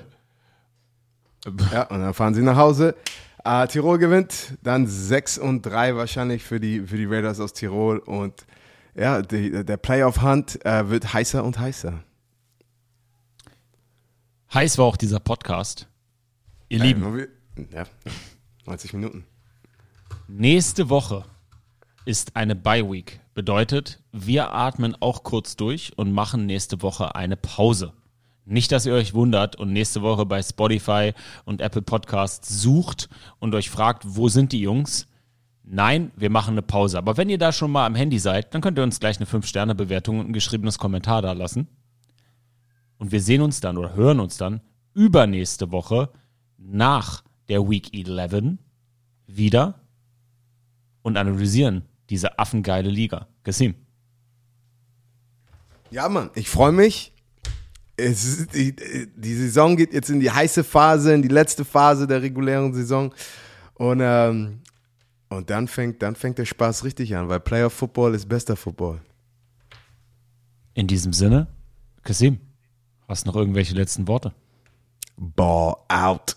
Ja, und dann fahren sie nach Hause. Äh, Tirol gewinnt, dann 6 und 3 wahrscheinlich für die, für die Raiders aus Tirol. Und ja, die, der Playoff-Hunt äh, wird heißer und heißer. Heiß war auch dieser Podcast. Ihr Lieben, Äh, ja, 90 Minuten. nächste Woche ist eine Bye Week. Bedeutet, wir atmen auch kurz durch und machen nächste Woche eine Pause. Nicht, dass ihr euch wundert und nächste Woche bei Spotify und Apple Podcasts sucht und euch fragt, wo sind die Jungs? Nein, wir machen eine Pause. Aber wenn ihr da schon mal am Handy seid, dann könnt ihr uns gleich eine 5-Sterne-Bewertung und ein geschriebenes Kommentar da lassen. Und wir sehen uns dann oder hören uns dann übernächste Woche nach der Week 11 wieder und analysieren diese affengeile Liga. Kasim. Ja, Mann, ich freue mich. Es ist, die, die Saison geht jetzt in die heiße Phase, in die letzte Phase der regulären Saison. Und, ähm, und dann, fängt, dann fängt der Spaß richtig an, weil Playoff Football ist bester Football. In diesem Sinne, Kasim, hast noch irgendwelche letzten Worte? Ball out.